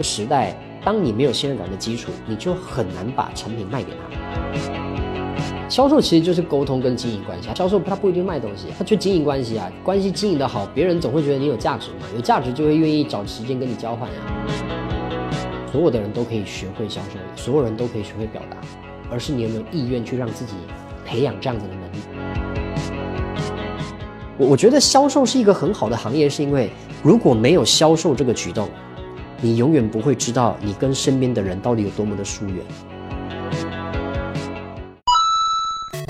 个时代，当你没有信任感的基础，你就很难把产品卖给他。销售其实就是沟通跟经营关系啊，销售他不一定卖东西，他就经营关系啊，关系经营的好，别人总会觉得你有价值嘛，有价值就会愿意找时间跟你交换呀。所有的人都可以学会销售，所有人都可以学会表达，而是你有没有意愿去让自己培养这样子的能力。我我觉得销售是一个很好的行业，是因为如果没有销售这个举动，你永远不会知道你跟身边的人到底有多么的疏远。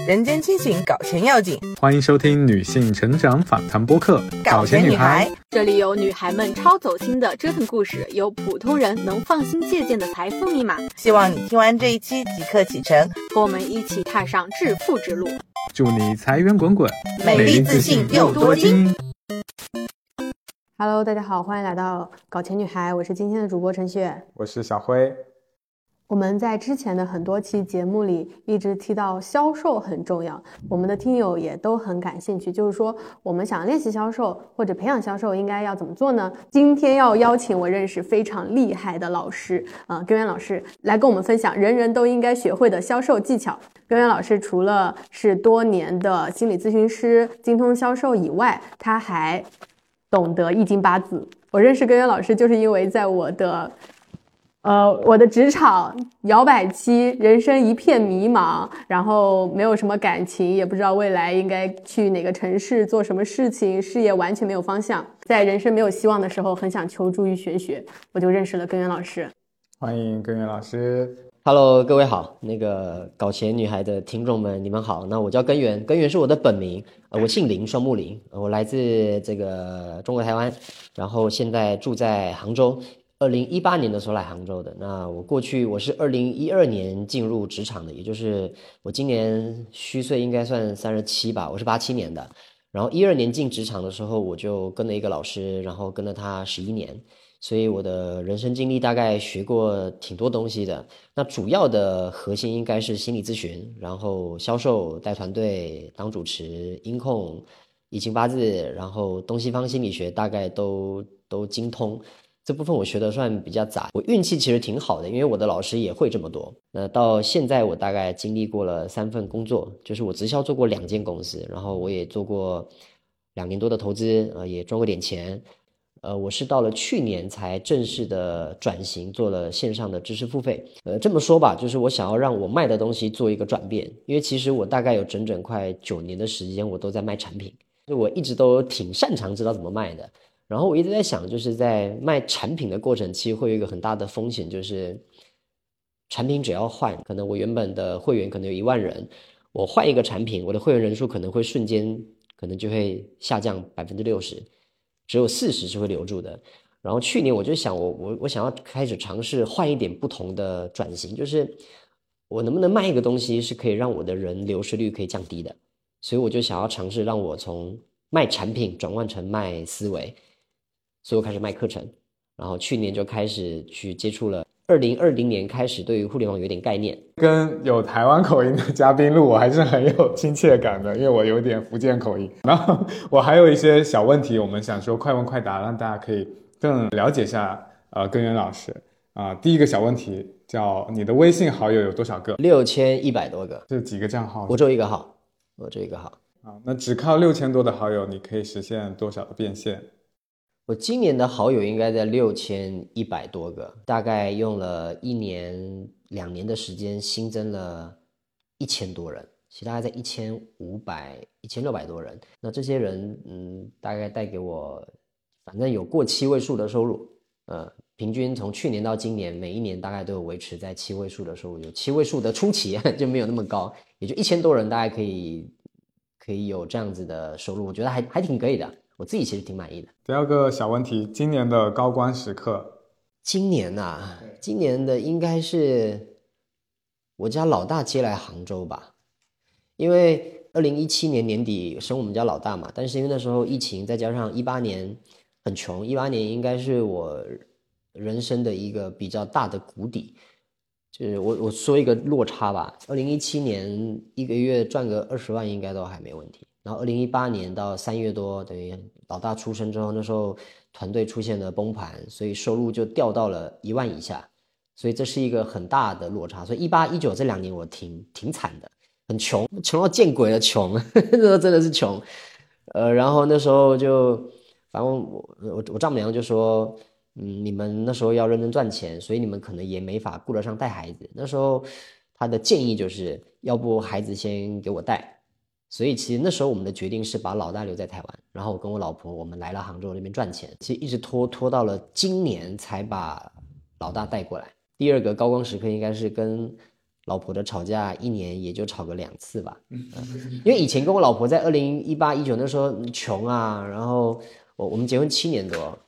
人间清醒，搞钱要紧。欢迎收听女性成长访谈播客《搞钱女孩》，这里有女孩们超走心的折腾故事，有普通人能放心借鉴的财富密码。希望你听完这一期即刻启程，和我们一起踏上致富之路。祝你财源滚滚，美丽自信又多金。Hello，大家好，欢迎来到搞钱女孩，我是今天的主播陈雪，我是小辉。我们在之前的很多期节目里一直提到销售很重要，我们的听友也都很感兴趣，就是说我们想练习销售或者培养销售应该要怎么做呢？今天要邀请我认识非常厉害的老师啊，根源老师来跟我们分享人人都应该学会的销售技巧。根源老师除了是多年的心理咨询师，精通销售以外，他还懂得易经八字。我认识根源老师就是因为在我的。呃，我的职场摇摆期，人生一片迷茫，然后没有什么感情，也不知道未来应该去哪个城市做什么事情，事业完全没有方向，在人生没有希望的时候，很想求助于玄学，我就认识了根源老师。欢迎根源老师，Hello，各位好，那个搞钱女孩的听众们，你们好。那我叫根源，根源是我的本名，呃，我姓林，双木林，我来自这个中国台湾，然后现在住在杭州。二零一八年的时候来杭州的，那我过去我是二零一二年进入职场的，也就是我今年虚岁应该算三十七吧，我是八七年的，然后一二年进职场的时候，我就跟了一个老师，然后跟了他十一年，所以我的人生经历大概学过挺多东西的。那主要的核心应该是心理咨询，然后销售、带团队、当主持、音控、易经八字，然后东西方心理学大概都都精通。这部分我学的算比较杂，我运气其实挺好的，因为我的老师也会这么多。那到现在我大概经历过了三份工作，就是我直销做过两间公司，然后我也做过两年多的投资，呃，也赚过点钱。呃，我是到了去年才正式的转型做了线上的知识付费。呃，这么说吧，就是我想要让我卖的东西做一个转变，因为其实我大概有整整快九年的时间，我都在卖产品，就我一直都挺擅长知道怎么卖的。然后我一直在想，就是在卖产品的过程，其实会有一个很大的风险，就是产品只要换，可能我原本的会员可能有一万人，我换一个产品，我的会员人数可能会瞬间可能就会下降百分之六十，只有四十是会留住的。然后去年我就想，我我我想要开始尝试换一点不同的转型，就是我能不能卖一个东西是可以让我的人流失率可以降低的，所以我就想要尝试让我从卖产品转换成卖思维。所以我开始卖课程，然后去年就开始去接触了。二零二零年开始，对于互联网有点概念。跟有台湾口音的嘉宾录，我还是很有亲切感的，因为我有点福建口音。然后我还有一些小问题，我们想说快问快答，让大家可以更了解一下呃根源老师啊。第一个小问题叫你的微信好友有多少个？六千一百多个。这几个账号？我只有一个号，我只有一个号。啊，那只靠六千多的好友，你可以实现多少的变现？我今年的好友应该在六千一百多个，大概用了一年两年的时间新增了一千多人，其他在一千五百、一千六百多人。那这些人，嗯，大概带给我，反正有过七位数的收入，呃，平均从去年到今年，每一年大概都有维持在七位数的收入。有七位数的初期 就没有那么高，也就一千多人，大概可以可以有这样子的收入，我觉得还还挺可以的。我自己其实挺满意的。第二个小问题，今年的高光时刻。今年呐，今年的应该是我家老大接来杭州吧，因为二零一七年年底生我们家老大嘛，但是因为那时候疫情，再加上一八年很穷，一八年应该是我人生的一个比较大的谷底，就是我我说一个落差吧，二零一七年一个月赚个二十万应该都还没问题。然后二零一八年到三月多，等于老大出生之后，那时候团队出现了崩盘，所以收入就掉到了一万以下，所以这是一个很大的落差。所以一八一九这两年我挺挺惨的，很穷，穷到见鬼了，穷，那时候真的是穷。呃，然后那时候就，反正我我我丈母娘就说，嗯，你们那时候要认真赚钱，所以你们可能也没法顾得上带孩子。那时候她的建议就是要不孩子先给我带。所以其实那时候我们的决定是把老大留在台湾，然后我跟我老婆我们来了杭州那边赚钱。其实一直拖拖到了今年才把老大带过来。第二个高光时刻应该是跟老婆的吵架，一年也就吵个两次吧。嗯，因为以前跟我老婆在二零一八一九那时候穷啊，然后我我们结婚七年多，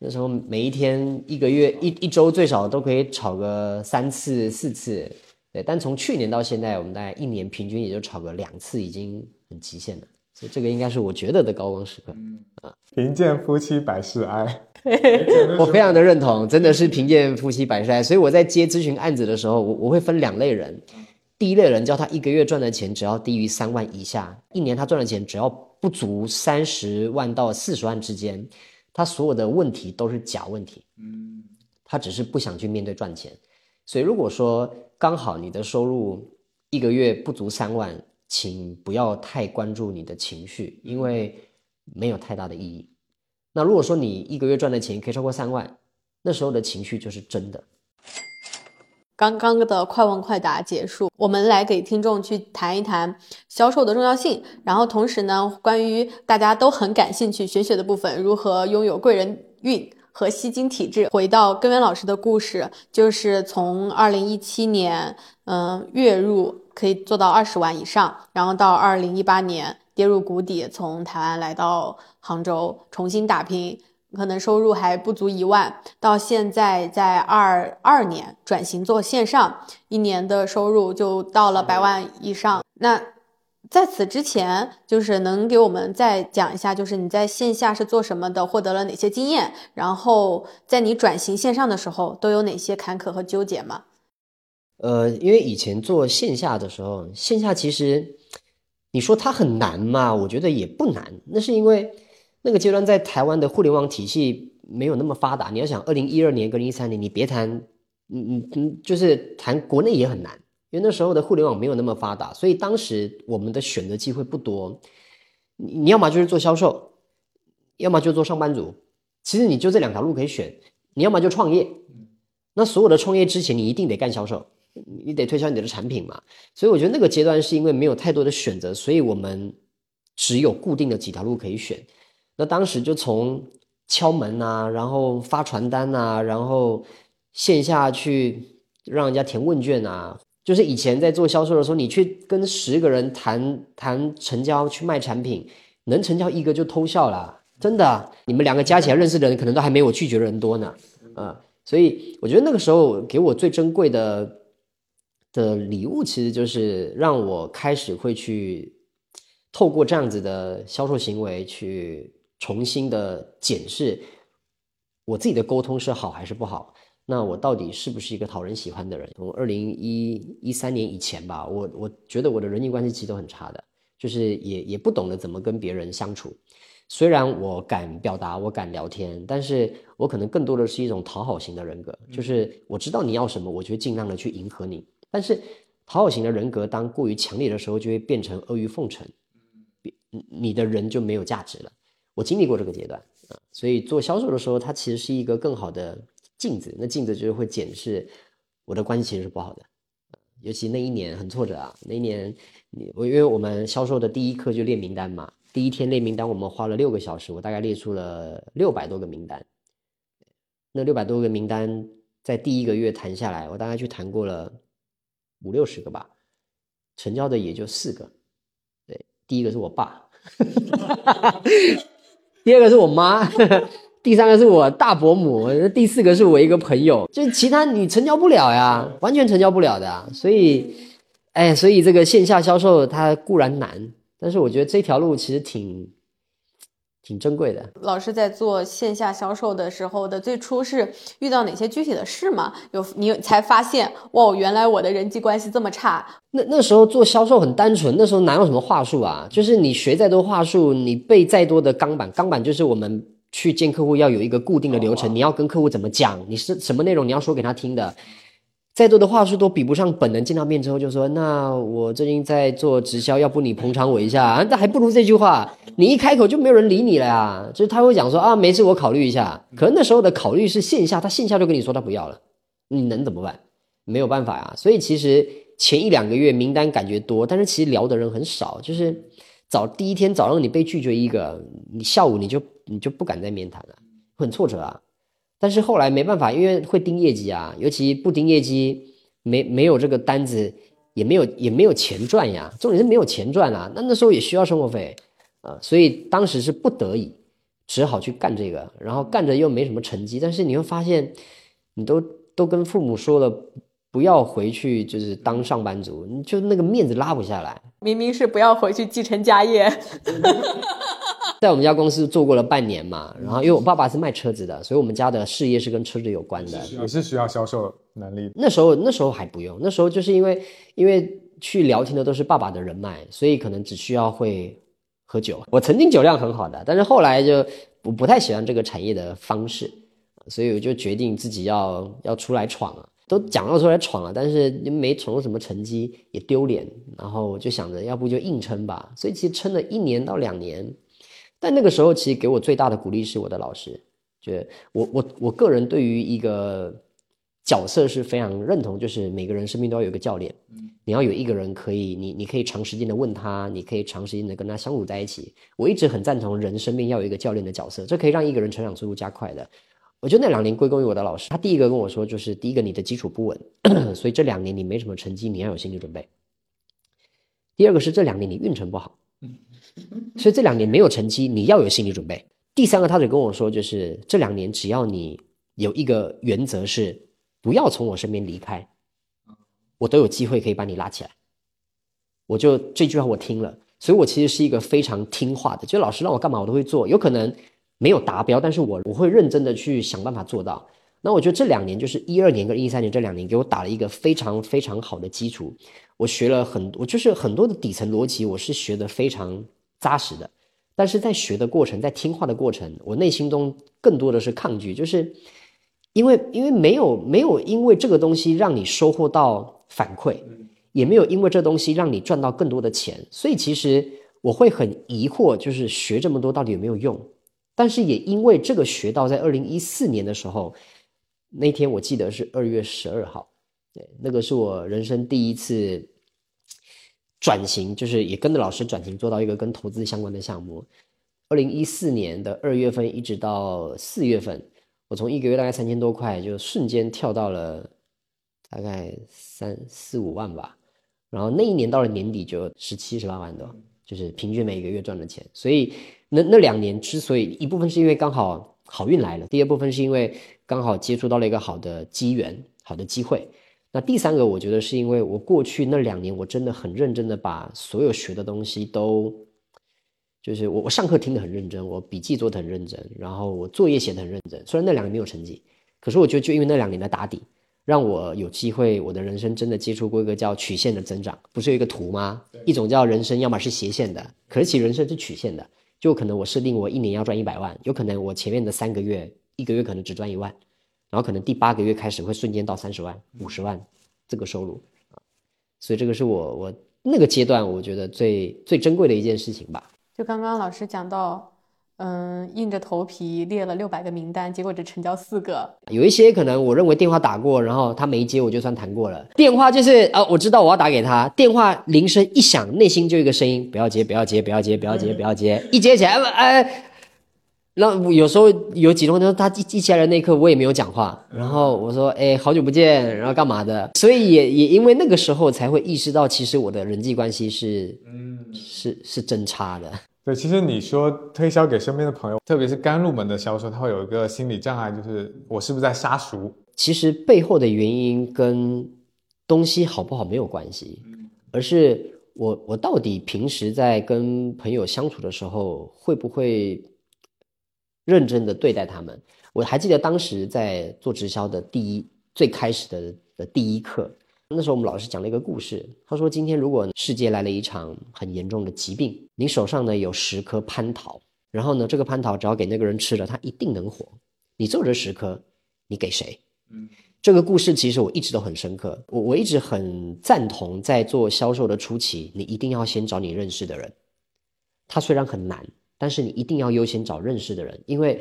那时候每一天一个月一一周最少都可以吵个三次四次。对，但从去年到现在，我们大概一年平均也就吵个两次，已经很极限了。所以这个应该是我觉得的高光时刻。嗯啊，贫贱夫妻百事哀。我非常的认同，真的是贫贱夫妻百事哀。所以我在接咨询案子的时候，我我会分两类人。第一类人叫他一个月赚的钱只要低于三万以下，一年他赚的钱只要不足三十万到四十万之间，他所有的问题都是假问题。嗯，他只是不想去面对赚钱。所以如果说刚好你的收入一个月不足三万，请不要太关注你的情绪，因为没有太大的意义。那如果说你一个月赚的钱可以超过三万，那时候的情绪就是真的。刚刚的快问快答结束，我们来给听众去谈一谈销售的重要性，然后同时呢，关于大家都很感兴趣玄学的部分，如何拥有贵人运。和吸金体质，回到根源老师的故事，就是从二零一七年，嗯，月入可以做到二十万以上，然后到二零一八年跌入谷底，从台湾来到杭州重新打拼，可能收入还不足一万，到现在在二二年转型做线上，一年的收入就到了百万以上。那在此之前，就是能给我们再讲一下，就是你在线下是做什么的，获得了哪些经验，然后在你转型线上的时候都有哪些坎坷和纠结吗？呃，因为以前做线下的时候，线下其实你说它很难嘛，我觉得也不难。那是因为那个阶段在台湾的互联网体系没有那么发达。你要想，二零一二年跟一三年，你别谈，嗯嗯嗯，就是谈国内也很难。因为那时候的互联网没有那么发达，所以当时我们的选择机会不多。你你要么就是做销售，要么就做上班族。其实你就这两条路可以选。你要么就创业，那所有的创业之前你一定得干销售，你得推销你的产品嘛。所以我觉得那个阶段是因为没有太多的选择，所以我们只有固定的几条路可以选。那当时就从敲门啊，然后发传单啊，然后线下去让人家填问卷啊。就是以前在做销售的时候，你去跟十个人谈谈成交，去卖产品，能成交一个就偷笑了，真的。你们两个加起来认识的人，可能都还没我拒绝的人多呢。啊，所以我觉得那个时候给我最珍贵的的礼物，其实就是让我开始会去透过这样子的销售行为，去重新的检视我自己的沟通是好还是不好。那我到底是不是一个讨人喜欢的人？从二零一一三年以前吧，我我觉得我的人际关系其实都很差的，就是也也不懂得怎么跟别人相处。虽然我敢表达，我敢聊天，但是我可能更多的是一种讨好型的人格，就是我知道你要什么，我就尽量的去迎合你。但是讨好型的人格当过于强烈的时候，就会变成阿谀奉承，你的人就没有价值了。我经历过这个阶段啊，所以做销售的时候，它其实是一个更好的。镜子，那镜子就是会检视我的关系其实是不好的，尤其那一年很挫折啊。那一年，我因为我们销售的第一课就列名单嘛，第一天列名单，我们花了六个小时，我大概列出了六百多个名单。那六百多个名单在第一个月谈下来，我大概去谈过了五六十个吧，成交的也就四个。对，第一个是我爸，第二个是我妈。第三个是我大伯母，第四个是我一个朋友，就其他你成交不了呀，完全成交不了的。所以，哎，所以这个线下销售它固然难，但是我觉得这条路其实挺挺珍贵的。老师在做线下销售的时候的最初是遇到哪些具体的事吗？有你才发现哇，原来我的人际关系这么差。那那时候做销售很单纯，那时候哪有什么话术啊？就是你学再多话术，你背再多的钢板，钢板就是我们去见客户要有一个固定的流程，你要跟客户怎么讲，你是什么内容你要说给他听的。再多的话术都比不上本人见到面之后就说：“那我最近在做直销，要不你捧场我一下？”啊那还不如这句话，你一开口就没有人理你了呀。就是他会讲说：“啊，没事，我考虑一下。”可能那时候的考虑是线下，他线下就跟你说他不要了，你能怎么办？没有办法呀。所以其实前一两个月名单感觉多，但是其实聊的人很少。就是早第一天早上你被拒绝一个，你下午你就你就不敢再面谈了，很挫折啊。但是后来没办法，因为会盯业绩啊，尤其不盯业绩，没没有这个单子，也没有也没有钱赚呀。重点是没有钱赚啊，那那时候也需要生活费啊，所以当时是不得已，只好去干这个，然后干着又没什么成绩。但是你会发现，你都都跟父母说了，不要回去就是当上班族，你就那个面子拉不下来。明明是不要回去继承家业。在我们家公司做过了半年嘛，然后因为我爸爸是卖车子的，所以我们家的事业是跟车子有关的。也是需要销售能力。那时候那时候还不用，那时候就是因为因为去聊天的都是爸爸的人脉，所以可能只需要会喝酒。我曾经酒量很好的，但是后来就我不太喜欢这个产业的方式，所以我就决定自己要要出来闯了。都讲到出来闯了，但是没闯出什么成绩，也丢脸。然后我就想着，要不就硬撑吧。所以其实撑了一年到两年。但那个时候，其实给我最大的鼓励是我的老师，就我我我个人对于一个角色是非常认同，就是每个人生命都要有一个教练，你要有一个人可以，你你可以长时间的问他，你可以长时间的跟他相处在一起。我一直很赞同人生命要有一个教练的角色，这可以让一个人成长速度加快的。我觉得那两年归功于我的老师，他第一个跟我说，就是第一个你的基础不稳，所以这两年你没什么成绩，你要有心理准备。第二个是这两年你运程不好。所以这两年没有成绩，你要有心理准备。第三个，他就跟我说，就是这两年只要你有一个原则是不要从我身边离开，我都有机会可以把你拉起来。我就这句话我听了，所以我其实是一个非常听话的，就老师让我干嘛我都会做。有可能没有达标，但是我我会认真的去想办法做到。那我觉得这两年就是一二年跟一三年这两年给我打了一个非常非常好的基础。我学了很多，就是很多的底层逻辑，我是学的非常扎实的。但是在学的过程，在听话的过程，我内心中更多的是抗拒，就是因为因为没有没有因为这个东西让你收获到反馈，也没有因为这东西让你赚到更多的钱，所以其实我会很疑惑，就是学这么多到底有没有用？但是也因为这个学到，在二零一四年的时候，那天我记得是二月十二号。对，那个是我人生第一次转型，就是也跟着老师转型，做到一个跟投资相关的项目。二零一四年的二月份一直到四月份，我从一个月大概三千多块，就瞬间跳到了大概三四五万吧。然后那一年到了年底就十七十八万多，就是平均每个月赚的钱。所以那那两年之所以一部分是因为刚好好运来了，第二部分是因为刚好接触到了一个好的机缘、好的机会。那第三个，我觉得是因为我过去那两年，我真的很认真的把所有学的东西都，就是我我上课听得很认真，我笔记做得很认真，然后我作业写得很认真。虽然那两年没有成绩，可是我觉得就因为那两年的打底，让我有机会，我的人生真的接触过一个叫曲线的增长。不是有一个图吗？一种叫人生，要么是斜线的，可是其实人生是曲线的。就可能我设定我一年要赚一百万，有可能我前面的三个月，一个月可能只赚一万。然后可能第八个月开始会瞬间到三十万、五十万这个收入啊，所以这个是我我那个阶段我觉得最最珍贵的一件事情吧。就刚刚老师讲到，嗯，硬着头皮列了六百个名单，结果只成交四个。有一些可能我认为电话打过，然后他没接，我就算谈过了。电话就是啊，我知道我要打给他，电话铃声一响，内心就一个声音：不要接，不要接，不要接，不要接，不要接。一接起来，哎。那有时候有几通，他说他一一起来的那一刻，我也没有讲话。然后我说：“哎，好久不见，然后干嘛的？”所以也也因为那个时候才会意识到，其实我的人际关系是，嗯，是是真差的。对，其实你说推销给身边的朋友，特别是刚入门的销售，他会有一个心理障碍，就是我是不是在杀熟？其实背后的原因跟东西好不好没有关系，而是我我到底平时在跟朋友相处的时候，会不会？认真的对待他们。我还记得当时在做直销的第一最开始的的第一课，那时候我们老师讲了一个故事，他说今天如果世界来了一场很严重的疾病，你手上呢有十颗蟠桃，然后呢这个蟠桃只要给那个人吃了，他一定能活。你做这十颗，你给谁？嗯，这个故事其实我一直都很深刻，我我一直很赞同，在做销售的初期，你一定要先找你认识的人。他虽然很难，但是你一定要优先找认识的人，因为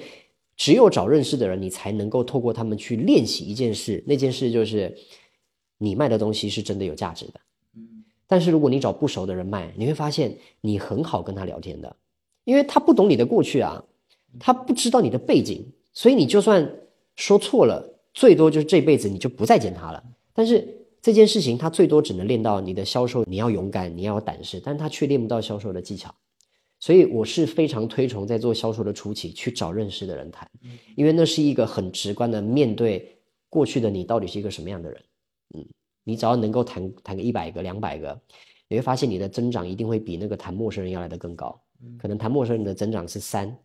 只有找认识的人，你才能够透过他们去练习一件事。那件事就是你卖的东西是真的有价值的。嗯，但是如果你找不熟的人卖，你会发现你很好跟他聊天的，因为他不懂你的过去啊，他不知道你的背景，所以你就算说错了。最多就是这辈子你就不再见他了。但是这件事情他最多只能练到你的销售，你要勇敢，你要有胆识，但他却练不到销售的技巧。所以我是非常推崇在做销售的初期去找认识的人谈，因为那是一个很直观的面对过去的你到底是一个什么样的人。嗯，你只要能够谈谈个一百个、两百个，你会发现你的增长一定会比那个谈陌生人要来的更高。可能谈陌生人的增长是三，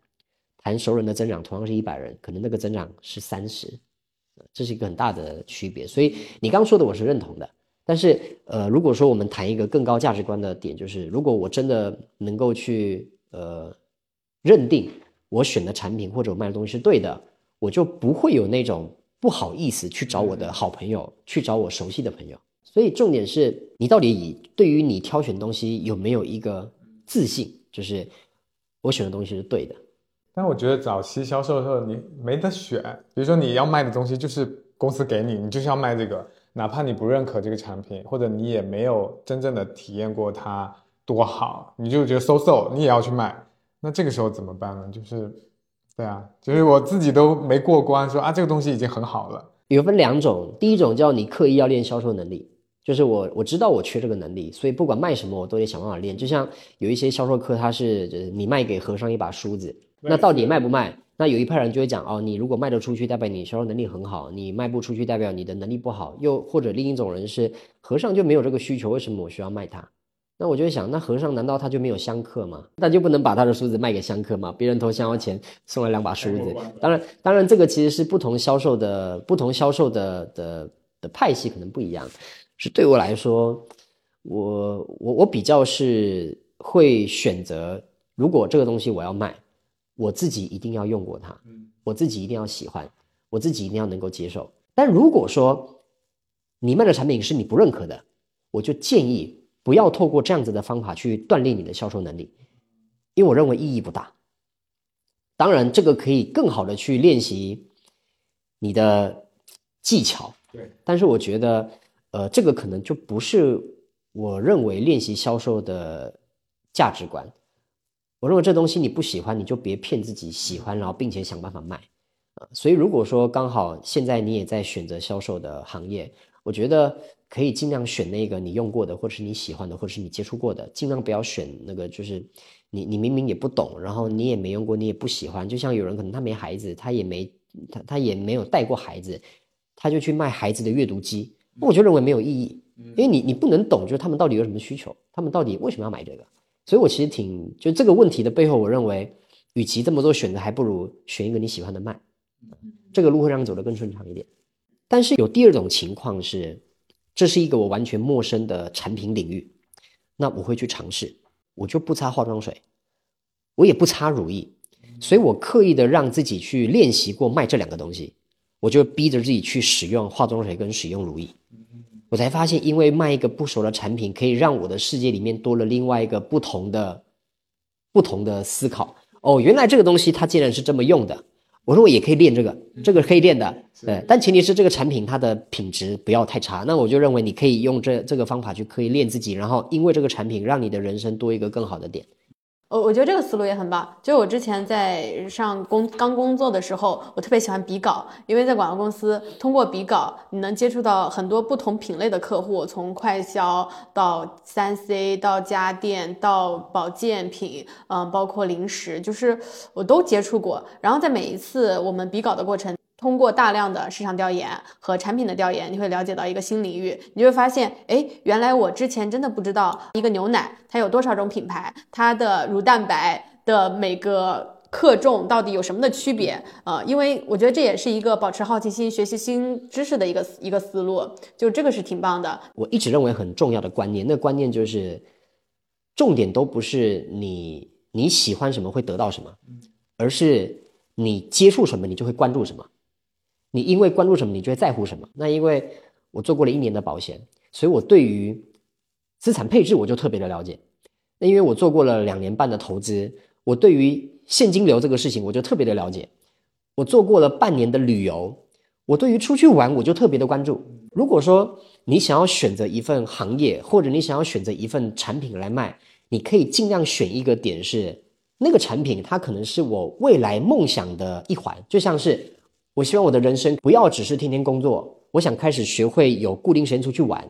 谈熟人的增长同样是一百人，可能那个增长是三十。这是一个很大的区别，所以你刚说的我是认同的。但是，呃，如果说我们谈一个更高价值观的点，就是如果我真的能够去呃认定我选的产品或者我卖的东西是对的，我就不会有那种不好意思去找我的好朋友，去找我熟悉的朋友。所以重点是你到底以对于你挑选东西有没有一个自信，就是我选的东西是对的。但我觉得早期销售的时候，你没得选。比如说你要卖的东西就是公司给你，你就是要卖这个，哪怕你不认可这个产品，或者你也没有真正的体验过它多好，你就觉得 so so，你也要去卖。那这个时候怎么办呢？就是，对啊，就是我自己都没过关，说啊这个东西已经很好了。有分两种，第一种叫你刻意要练销售能力，就是我我知道我缺这个能力，所以不管卖什么我都得想办法练。就像有一些销售课，他是就是你卖给和尚一把梳子。那到底卖不卖？那有一派人就会讲哦，你如果卖得出去，代表你销售能力很好；你卖不出去，代表你的能力不好。又或者另一种人是和尚就没有这个需求，为什么我需要卖它？那我就会想，那和尚难道他就没有香客吗？那就不能把他的梳子卖给香客吗？别人投香油钱送了两把梳子。当然，当然这个其实是不同销售的不同销售的的的派系可能不一样。是对我来说，我我我比较是会选择，如果这个东西我要卖。我自己一定要用过它，我自己一定要喜欢，我自己一定要能够接受。但如果说你卖的产品是你不认可的，我就建议不要透过这样子的方法去锻炼你的销售能力，因为我认为意义不大。当然，这个可以更好的去练习你的技巧，对。但是我觉得，呃，这个可能就不是我认为练习销售的价值观。我认为这东西你不喜欢，你就别骗自己喜欢，然后并且想办法卖，啊，所以如果说刚好现在你也在选择销售的行业，我觉得可以尽量选那个你用过的，或者是你喜欢的，或者是你接触过的，尽量不要选那个就是你你明明也不懂，然后你也没用过，你也不喜欢。就像有人可能他没孩子，他也没他他也没有带过孩子，他就去卖孩子的阅读机，我就认为没有意义，因为你你不能懂，就是他们到底有什么需求，他们到底为什么要买这个。所以，我其实挺就这个问题的背后，我认为，与其这么多选择，还不如选一个你喜欢的卖，这个路会让你走得更顺畅一点。但是有第二种情况是，这是一个我完全陌生的产品领域，那我会去尝试，我就不擦化妆水，我也不擦乳液，所以我刻意的让自己去练习过卖这两个东西，我就逼着自己去使用化妆水跟使用乳液。我才发现，因为卖一个不熟的产品，可以让我的世界里面多了另外一个不同的、不同的思考。哦，原来这个东西它竟然是这么用的。我说我也可以练这个，这个可以练的。对，但前提是这个产品它的品质不要太差。那我就认为你可以用这这个方法去可以练自己，然后因为这个产品让你的人生多一个更好的点。我我觉得这个思路也很棒。就我之前在上工刚工作的时候，我特别喜欢比稿，因为在广告公司，通过比稿，你能接触到很多不同品类的客户，从快销到三 C 到家电到保健品，嗯，包括零食，就是我都接触过。然后在每一次我们比稿的过程。通过大量的市场调研和产品的调研，你会了解到一个新领域，你就会发现，哎，原来我之前真的不知道一个牛奶它有多少种品牌，它的乳蛋白的每个。克重到底有什么的区别？呃，因为我觉得这也是一个保持好奇心、学习新知识的一个一个思路，就这个是挺棒的。我一直认为很重要的观念，那观念就是，重点都不是你你喜欢什么会得到什么，而是你接触什么你就会关注什么，你因为关注什么你就会在乎什么。那因为我做过了一年的保险，所以我对于资产配置我就特别的了解。那因为我做过了两年半的投资，我对于现金流这个事情我就特别的了解。我做过了半年的旅游，我对于出去玩我就特别的关注。如果说你想要选择一份行业，或者你想要选择一份产品来卖，你可以尽量选一个点是那个产品，它可能是我未来梦想的一环。就像是我希望我的人生不要只是天天工作，我想开始学会有固定时间出去玩，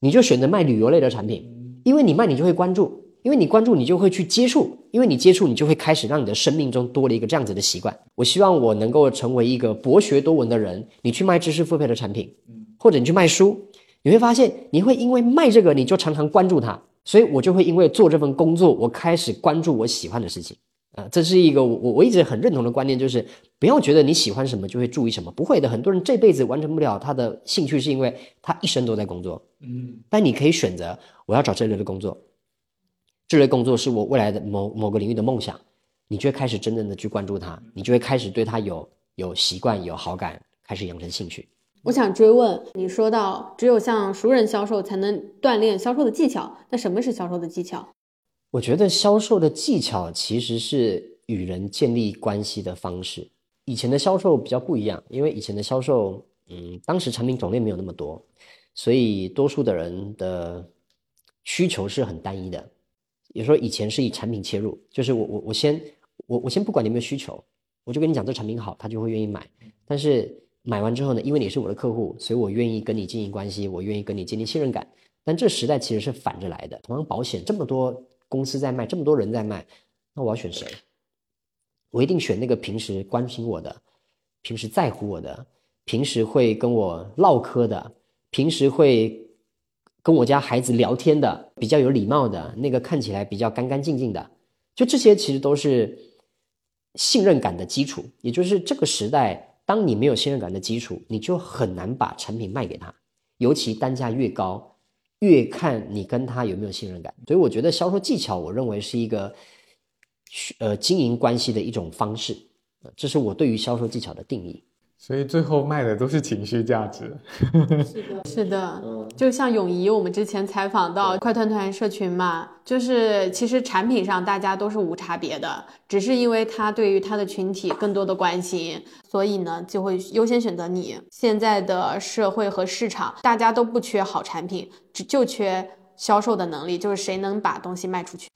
你就选择卖旅游类的产品，因为你卖你就会关注，因为你关注你就会去接触，因为你接触你就会开始让你的生命中多了一个这样子的习惯。我希望我能够成为一个博学多闻的人，你去卖知识付费的产品，或者你去卖书，你会发现你会因为卖这个你就常常关注它，所以我就会因为做这份工作，我开始关注我喜欢的事情。啊、这是一个我我我一直很认同的观念，就是不要觉得你喜欢什么就会注意什么，不会的。很多人这辈子完成不了他的兴趣，是因为他一生都在工作。嗯，但你可以选择我要找这类的工作，这类工作是我未来的某某个领域的梦想，你就会开始真正的去关注它，你就会开始对它有有习惯、有好感，开始养成兴趣。我想追问，你说到只有像熟人销售才能锻炼销售的技巧，那什么是销售的技巧？我觉得销售的技巧其实是与人建立关系的方式。以前的销售比较不一样，因为以前的销售，嗯，当时产品种类没有那么多，所以多数的人的需求是很单一的。有时候以前是以产品切入，就是我我我先我我先不管你有没有需求，我就跟你讲这产品好，他就会愿意买。但是买完之后呢，因为你是我的客户，所以我愿意跟你经营关系，我愿意跟你建立信任感。但这时代其实是反着来的，同样保险这么多公司在卖，这么多人在卖，那我要选谁？我一定选那个平时关心我的，平时在乎我的，平时会跟我唠嗑的，平时会跟我家孩子聊天的，比较有礼貌的，那个看起来比较干干净净的，就这些其实都是信任感的基础。也就是这个时代，当你没有信任感的基础，你就很难把产品卖给他，尤其单价越高，越看你跟他有没有信任感。所以我觉得销售技巧，我认为是一个呃经营关系的一种方式，呃这是我对于销售技巧的定义。所以最后卖的都是情绪价值。是的，是的就像泳仪，我们之前采访到快团团社群嘛，就是其实产品上大家都是无差别的，只是因为他对于他的群体更多的关心，所以呢就会优先选择你。现在的社会和市场，大家都不缺好产品，只就缺销售的能力，就是谁能把东西卖出去。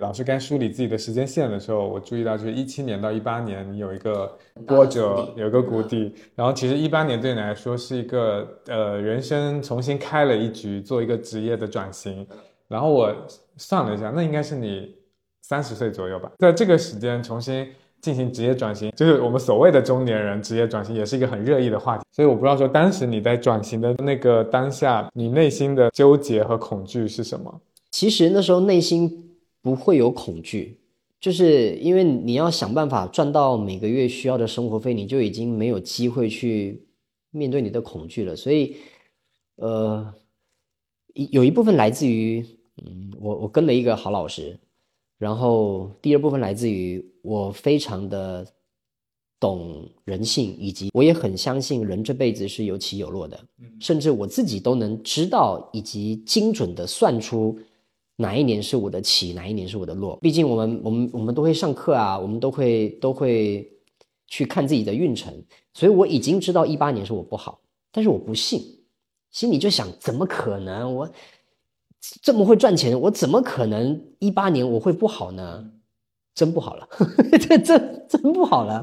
老师该梳理自己的时间线的时候，我注意到就是一七年到一八年，你有一个波折，有一个谷底。然后其实一八年对你来说是一个呃人生重新开了一局，做一个职业的转型。然后我算了一下，那应该是你三十岁左右吧，在这个时间重新进行职业转型，就是我们所谓的中年人职业转型，也是一个很热议的话题。所以我不知道说当时你在转型的那个当下，你内心的纠结和恐惧是什么？其实那时候内心不会有恐惧，就是因为你要想办法赚到每个月需要的生活费，你就已经没有机会去面对你的恐惧了。所以，呃，有一部分来自于，嗯，我我跟了一个好老师，然后第二部分来自于我非常的懂人性，以及我也很相信人这辈子是有起有落的，甚至我自己都能知道以及精准的算出。哪一年是我的起，哪一年是我的落？毕竟我们我们我们都会上课啊，我们都会都会去看自己的运程，所以我已经知道一八年是我不好，但是我不信，心里就想怎么可能我这么会赚钱，我怎么可能一八年我会不好呢？真不好了，这真真不好了。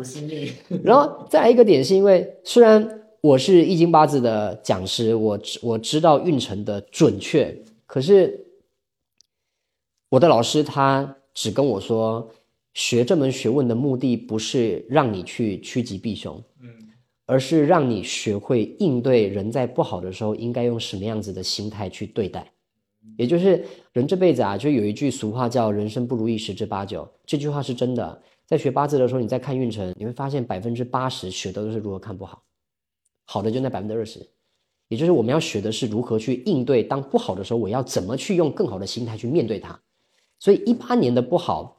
然后再来一个点是因为虽然我是易经八字的讲师，我我知道运程的准确，可是。我的老师他只跟我说，学这门学问的目的不是让你去趋吉避凶，嗯，而是让你学会应对人在不好的时候应该用什么样子的心态去对待。也就是人这辈子啊，就有一句俗话叫“人生不如意十之八九”，这句话是真的。在学八字的时候，你在看运程，你会发现百分之八十学的都是如何看不好，好的就那百分之二十，也就是我们要学的是如何去应对当不好的时候，我要怎么去用更好的心态去面对它。所以一八年的不好，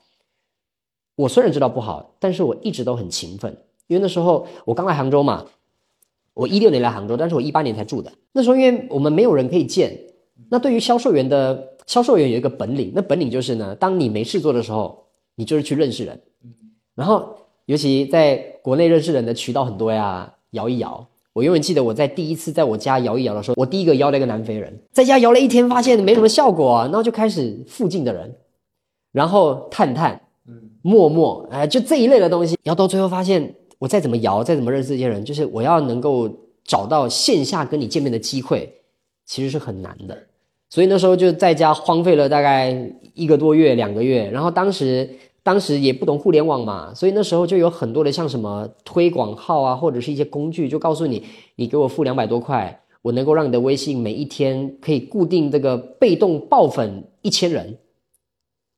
我虽然知道不好，但是我一直都很勤奋，因为那时候我刚来杭州嘛，我一六年来杭州，但是我一八年才住的。那时候因为我们没有人可以见，那对于销售员的销售员有一个本领，那本领就是呢，当你没事做的时候，你就是去认识人，然后尤其在国内认识人的渠道很多呀，摇一摇。我永远记得我在第一次在我家摇一摇的时候，我第一个摇了一个南非人，在家摇了一天，发现没什么效果啊，然后就开始附近的人，然后探探，陌陌，哎，就这一类的东西，然后到最后发现，我再怎么摇，再怎么认识这些人，就是我要能够找到线下跟你见面的机会，其实是很难的。所以那时候就在家荒废了大概一个多月、两个月，然后当时当时也不懂互联网嘛，所以那时候就有很多的像什么推广号啊，或者是一些工具，就告诉你，你给我付两百多块，我能够让你的微信每一天可以固定这个被动爆粉一千人。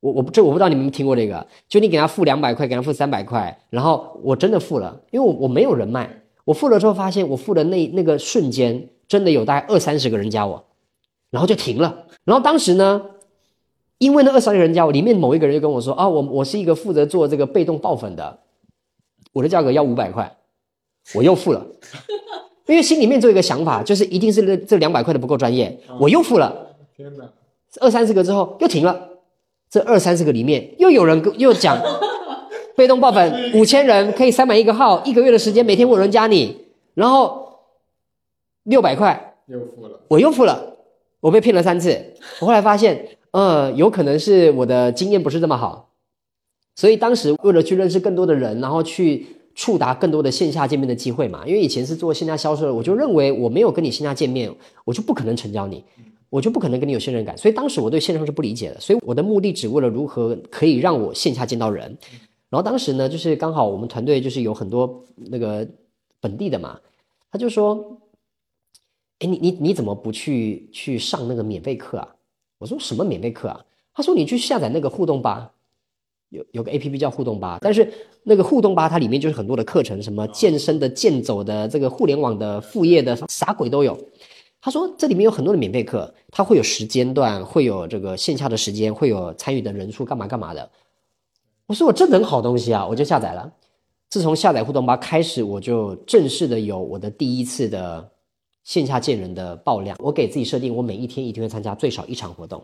我我不这我不知道你们听过这个，就你给他付两百块，给他付三百块，然后我真的付了，因为我我没有人脉，我付了之后发现我付的那那个瞬间，真的有大概二三十个人加我，然后就停了。然后当时呢，因为那二三十个人加我，里面某一个人就跟我说啊，我我是一个负责做这个被动爆粉的，我的价格要五百块，我又付了，因为心里面有一个想法，就是一定是这这两百块的不够专业，我又付了。天哪！二三十个之后又停了，这二三十个里面又有人跟 又讲，被动爆粉 五千人可以三百一个号，一个月的时间每天会有人加你，然后六百块又付了。我又付了，我被骗了三次。我后来发现，呃，有可能是我的经验不是这么好，所以当时为了去认识更多的人，然后去触达更多的线下见面的机会嘛。因为以前是做线下销售的，我就认为我没有跟你线下见面，我就不可能成交你，我就不可能跟你有信任感。所以当时我对线上是不理解的，所以我的目的只为了如何可以让我线下见到人。然后当时呢，就是刚好我们团队就是有很多那个本地的嘛，他就说。哎，你你你怎么不去去上那个免费课啊？我说什么免费课啊？他说你去下载那个互动吧，有有个 A P P 叫互动吧，但是那个互动吧它里面就是很多的课程，什么健身的、健走的、这个互联网的、副业的，啥鬼都有。他说这里面有很多的免费课，它会有时间段，会有这个线下的时间，会有参与的人数，干嘛干嘛的。我说我这能好东西啊，我就下载了。自从下载互动吧开始，我就正式的有我的第一次的。线下见人的爆量，我给自己设定，我每一天一定会参加最少一场活动，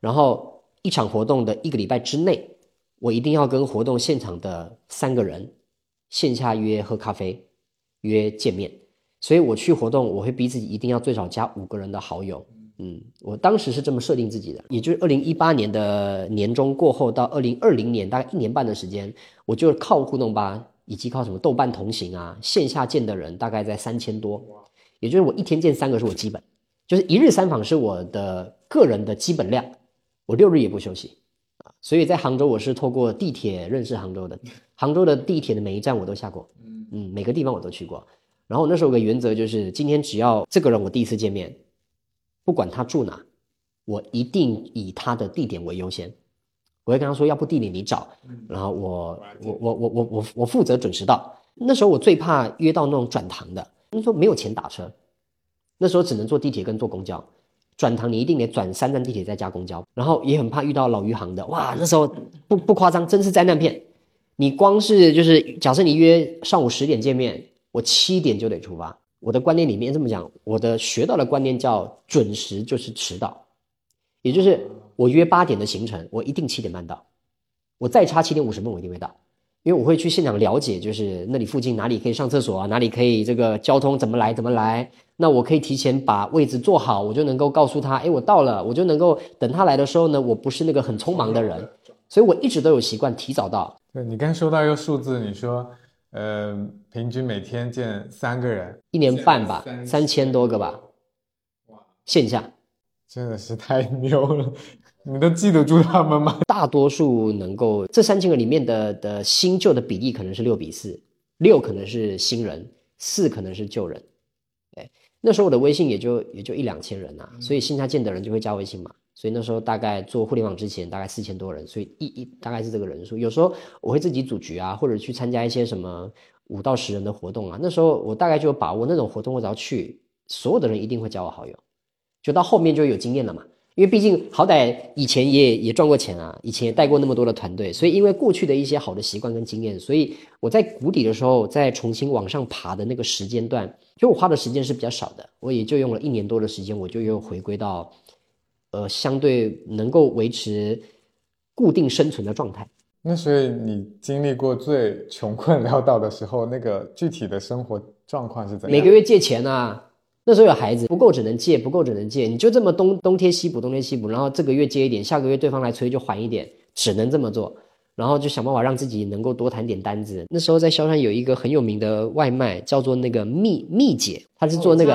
然后一场活动的一个礼拜之内，我一定要跟活动现场的三个人线下约喝咖啡，约见面。所以我去活动，我会逼自己一定要最少加五个人的好友。嗯，我当时是这么设定自己的，也就是二零一八年的年终过后到二零二零年大概一年半的时间，我就靠互动吧，以及靠什么豆瓣同行啊，线下见的人大概在三千多。也就是我一天见三个是我基本，就是一日三访是我的个人的基本量，我六日也不休息啊。所以在杭州我是透过地铁认识杭州的，杭州的地铁的每一站我都下过，嗯，每个地方我都去过。然后那时候有个原则就是今天只要这个人我第一次见面，不管他住哪，我一定以他的地点为优先。我会跟他说，要不地点你找，然后我我我我我我我负责准时到。那时候我最怕约到那种转堂的。那时候没有钱打车，那时候只能坐地铁跟坐公交。转塘你一定得转三站地铁再加公交，然后也很怕遇到老余杭的。哇，那时候不不夸张，真是灾难片。你光是就是假设你约上午十点见面，我七点就得出发。我的观念里面这么讲，我的学到的观念叫准时就是迟到，也就是我约八点的行程，我一定七点半到，我再差七点五十分我一定会到。因为我会去现场了解，就是那里附近哪里可以上厕所啊，哪里可以这个交通怎么来怎么来，那我可以提前把位置做好，我就能够告诉他，哎，我到了，我就能够等他来的时候呢，我不是那个很匆忙的人，所以我一直都有习惯提早到。对你刚说到一个数字，你说，呃，平均每天见三个人，一年半吧，三千多个吧，哇，线下，真的是太牛了。你都记得住他们吗？大多数能够这三千个里面的的新旧的比例可能是六比四，六可能是新人，四可能是旧人。哎，那时候我的微信也就也就一两千人呐，所以线下见的人就会加微信嘛。所以那时候大概做互联网之前大概四千多人，所以一一大概是这个人数。有时候我会自己组局啊，或者去参加一些什么五到十人的活动啊。那时候我大概就有把握，那种活动我只要去，所有的人一定会加我好友，就到后面就有经验了嘛。因为毕竟好歹以前也也赚过钱啊，以前也带过那么多的团队，所以因为过去的一些好的习惯跟经验，所以我在谷底的时候再重新往上爬的那个时间段，就我花的时间是比较少的，我也就用了一年多的时间，我就又回归到，呃，相对能够维持固定生存的状态。那所以你经历过最穷困潦倒的时候，那个具体的生活状况是怎样？每个月借钱啊。那时候有孩子不够，只能借，不够只能借，你就这么东东贴西补，东贴西补，然后这个月借一点，下个月对方来催就还一点，只能这么做，然后就想办法让自己能够多谈点单子。那时候在萧山有一个很有名的外卖，叫做那个蜜蜜姐，她是做那个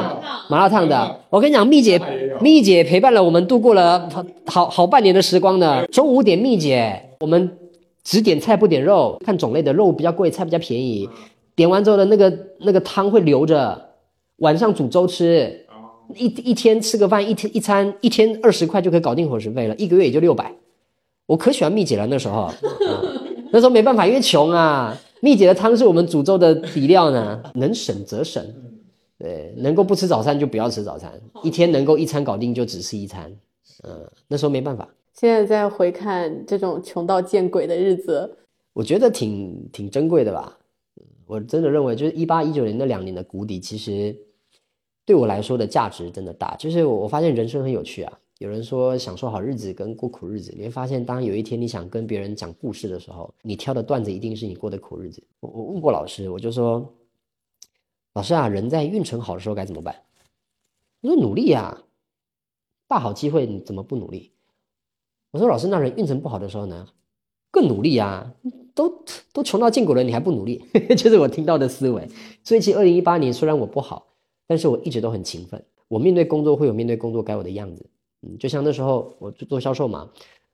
麻辣烫的。我跟你讲，蜜姐，蜜姐陪伴了我们度过了好好半年的时光呢。中午点蜜姐，我们只点菜不点肉，看种类的肉比较贵，菜比较便宜。点完之后的那个那个汤会留着。晚上煮粥吃，一一天吃个饭，一天一餐，一天二十块就可以搞定伙食费了，一个月也就六百。我可喜欢蜜姐了，那时候，那时候没办法，因为穷啊。蜜姐的汤是我们煮粥的底料呢，能省则省。对，能够不吃早餐就不要吃早餐，一天能够一餐搞定就只吃一餐。嗯，那时候没办法。现在再回看这种穷到见鬼的日子，我觉得挺挺珍贵的吧。我真的认为，就是一八一九年那两年的谷底，其实。对我来说的价值真的大，就是我发现人生很有趣啊。有人说享受好日子跟过苦日子，你会发现，当有一天你想跟别人讲故事的时候，你挑的段子一定是你过的苦日子。我我问过老师，我就说，老师啊，人在运程好的时候该怎么办？我说努力呀，大好机会你怎么不努力？我说老师，那人运程不好的时候呢，更努力啊，都都穷到见鬼了，你还不努力？就是我听到的思维。所以其实二零一八年虽然我不好。但是我一直都很勤奋，我面对工作会有面对工作该有的样子，嗯，就像那时候我做销售嘛，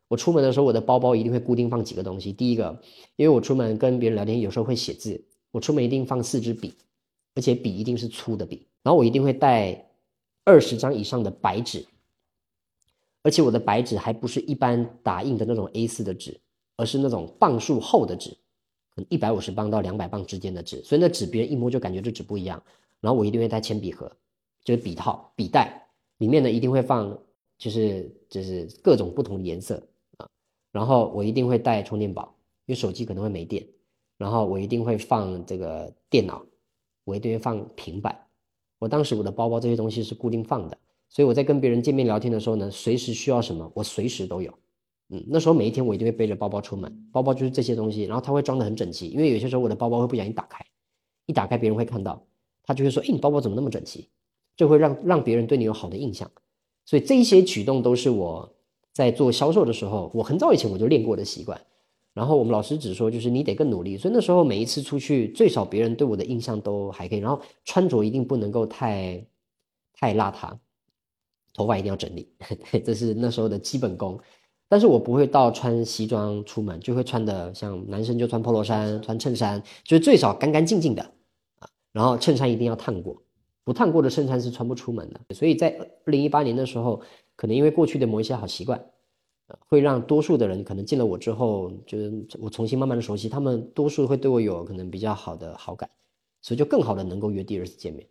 我出门的时候我的包包一定会固定放几个东西。第一个，因为我出门跟别人聊天有时候会写字，我出门一定放四支笔，而且笔一定是粗的笔，然后我一定会带二十张以上的白纸，而且我的白纸还不是一般打印的那种 A4 的纸，而是那种磅数厚的纸，可能一百五十磅到两百磅之间的纸，所以那纸别人一摸就感觉这纸不一样。然后我一定会带铅笔盒，就是笔套、笔袋，里面呢一定会放，就是就是各种不同的颜色啊。然后我一定会带充电宝，因为手机可能会没电。然后我一定会放这个电脑，我一定会放平板。我当时我的包包这些东西是固定放的，所以我在跟别人见面聊天的时候呢，随时需要什么，我随时都有。嗯，那时候每一天我一定会背着包包出门，包包就是这些东西，然后它会装的很整齐，因为有些时候我的包包会不小心打开，一打开别人会看到。他就会说：“哎，你包包怎么那么整齐？”就会让让别人对你有好的印象。所以这一些举动都是我在做销售的时候，我很早以前我就练过的习惯。然后我们老师只说，就是你得更努力。所以那时候每一次出去，最少别人对我的印象都还可以。然后穿着一定不能够太太邋遢，头发一定要整理，这是那时候的基本功。但是我不会到穿西装出门，就会穿的像男生就穿 polo 衫、穿衬衫，就是最少干干净净的。然后衬衫一定要烫过，不烫过的衬衫是穿不出门的。所以在二零一八年的时候，可能因为过去的某一些好习惯，会让多数的人可能见了我之后，就是我重新慢慢的熟悉，他们多数会对我有可能比较好的好感，所以就更好的能够约第二次见面。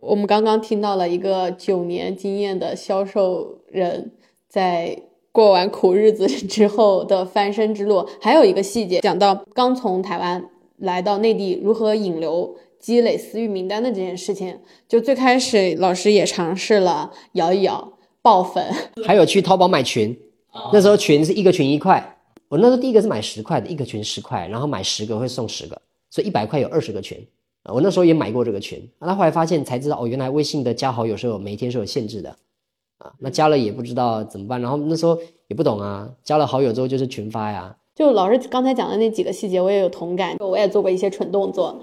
我们刚刚听到了一个九年经验的销售人在过完苦日子之后的翻身之路，还有一个细节讲到刚从台湾。来到内地如何引流、积累私域名单的这件事情，就最开始老师也尝试了摇一摇爆粉，还有去淘宝买群，那时候群是一个群一块，我那时候第一个是买十块的一个群十块，然后买十个会送十个，所以一百块有二十个群啊，我那时候也买过这个群，那后来发现才知道哦，原来微信的加好友是有每天是有限制的啊，那加了也不知道怎么办，然后那时候也不懂啊，加了好友之后就是群发呀。就老师刚才讲的那几个细节，我也有同感。我也做过一些蠢动作，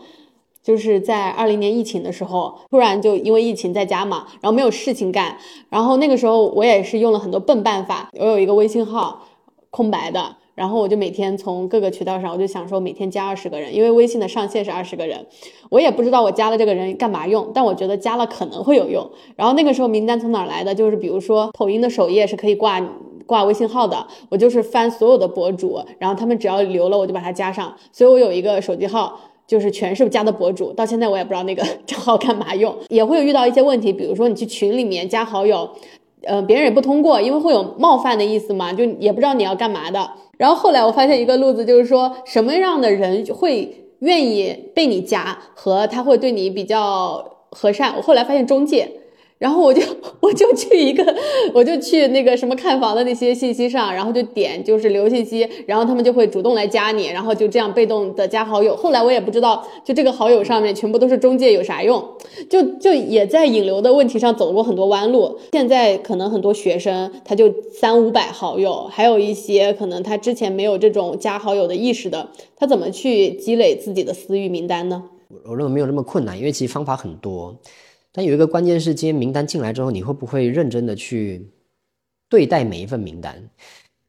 就是在二零年疫情的时候，突然就因为疫情在家嘛，然后没有事情干，然后那个时候我也是用了很多笨办法。我有一个微信号空白的。然后我就每天从各个渠道上，我就想说每天加二十个人，因为微信的上限是二十个人，我也不知道我加了这个人干嘛用，但我觉得加了可能会有用。然后那个时候名单从哪来的？就是比如说抖音的首页是可以挂挂微信号的，我就是翻所有的博主，然后他们只要留了我就把他加上，所以我有一个手机号。就是全是加的博主，到现在我也不知道那个 账号干嘛用，也会遇到一些问题，比如说你去群里面加好友，呃，别人也不通过，因为会有冒犯的意思嘛，就也不知道你要干嘛的。然后后来我发现一个路子，就是说什么样的人会愿意被你加，和他会对你比较和善。我后来发现中介。然后我就 我就去一个，我就去那个什么看房的那些信息上，然后就点就是留信息，然后他们就会主动来加你，然后就这样被动的加好友。后来我也不知道，就这个好友上面全部都是中介有啥用？就就也在引流的问题上走过很多弯路。现在可能很多学生他就三五百好友，还有一些可能他之前没有这种加好友的意识的，他怎么去积累自己的私域名单呢？我认为没有那么困难，因为其实方法很多。但有一个关键是，今天名单进来之后，你会不会认真的去对待每一份名单？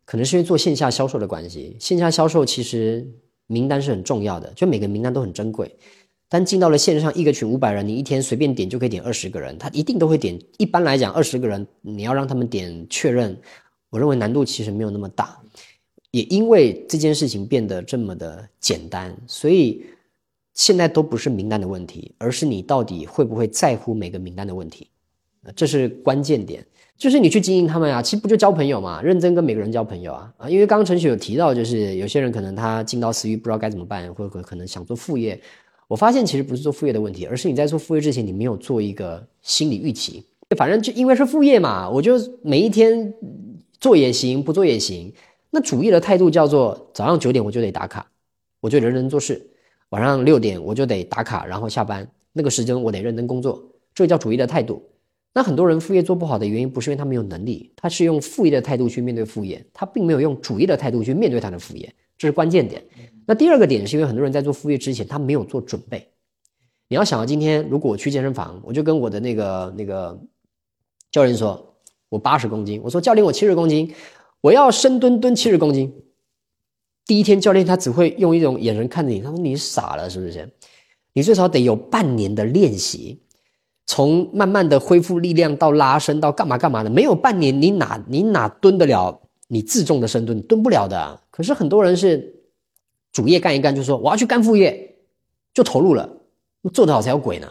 可能是因为做线下销售的关系，线下销售其实名单是很重要的，就每个名单都很珍贵。但进到了线上，一个群五百人，你一天随便点就可以点二十个人，他一定都会点。一般来讲，二十个人你要让他们点确认，我认为难度其实没有那么大。也因为这件事情变得这么的简单，所以。现在都不是名单的问题，而是你到底会不会在乎每个名单的问题，这是关键点。就是你去经营他们啊，其实不就交朋友嘛，认真跟每个人交朋友啊啊！因为刚刚陈雪有提到，就是有些人可能他进到私域不知道该怎么办，或者可能想做副业。我发现其实不是做副业的问题，而是你在做副业之前，你没有做一个心理预期。反正就因为是副业嘛，我就每一天做也行，不做也行。那主业的态度叫做早上九点我就得打卡，我就认真做事。晚上六点我就得打卡，然后下班那个时间我得认真工作，这叫主业的态度。那很多人副业做不好的原因，不是因为他没有能力，他是用副业的态度去面对副业，他并没有用主业的态度去面对他的副业，这是关键点。那第二个点是因为很多人在做副业之前，他没有做准备。你要想，今天如果我去健身房，我就跟我的那个那个教练说，我八十公斤，我说教练我七十公斤，我要深蹲蹲七十公斤。第一天，教练他只会用一种眼神看着你，他说：“你傻了是不是？你最少得有半年的练习，从慢慢的恢复力量到拉伸到干嘛干嘛的，没有半年，你哪你哪蹲得了你自重的深蹲？蹲不了的。可是很多人是主业干一干，就说我要去干副业，就投入了，做得好才有鬼呢。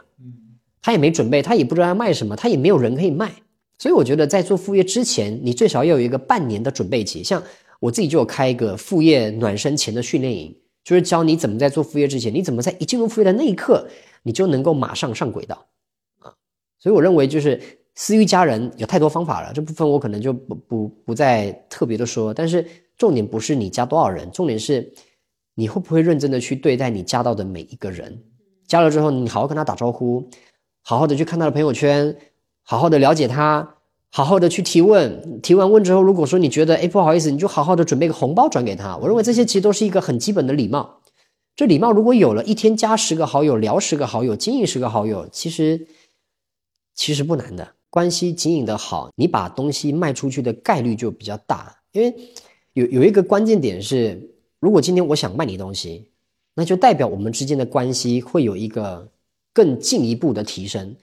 他也没准备，他也不知道要卖什么，他也没有人可以卖。所以我觉得在做副业之前，你最少要有一个半年的准备期，像。我自己就有开一个副业暖身前的训练营，就是教你怎么在做副业之前，你怎么在一进入副业的那一刻，你就能够马上上轨道啊！所以我认为就是私域家人有太多方法了，这部分我可能就不不不再特别的说。但是重点不是你加多少人，重点是你会不会认真的去对待你加到的每一个人。加了之后，你好好跟他打招呼，好好的去看他的朋友圈，好好的了解他。好好的去提问，提完问之后，如果说你觉得哎不好意思，你就好好的准备个红包转给他。我认为这些其实都是一个很基本的礼貌。这礼貌如果有了，一天加十个好友，聊十个好友，经营十个好友，其实其实不难的。关系经营的好，你把东西卖出去的概率就比较大。因为有有一个关键点是，如果今天我想卖你东西，那就代表我们之间的关系会有一个更进一步的提升。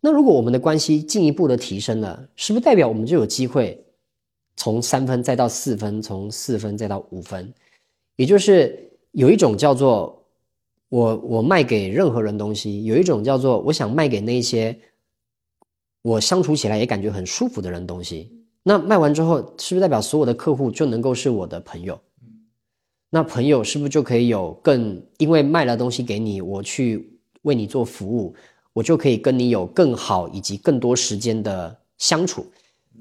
那如果我们的关系进一步的提升了，是不是代表我们就有机会从三分再到四分，从四分再到五分？也就是有一种叫做我我卖给任何人东西，有一种叫做我想卖给那些我相处起来也感觉很舒服的人东西。那卖完之后，是不是代表所有的客户就能够是我的朋友？那朋友是不是就可以有更因为卖了东西给你，我去为你做服务？我就可以跟你有更好以及更多时间的相处，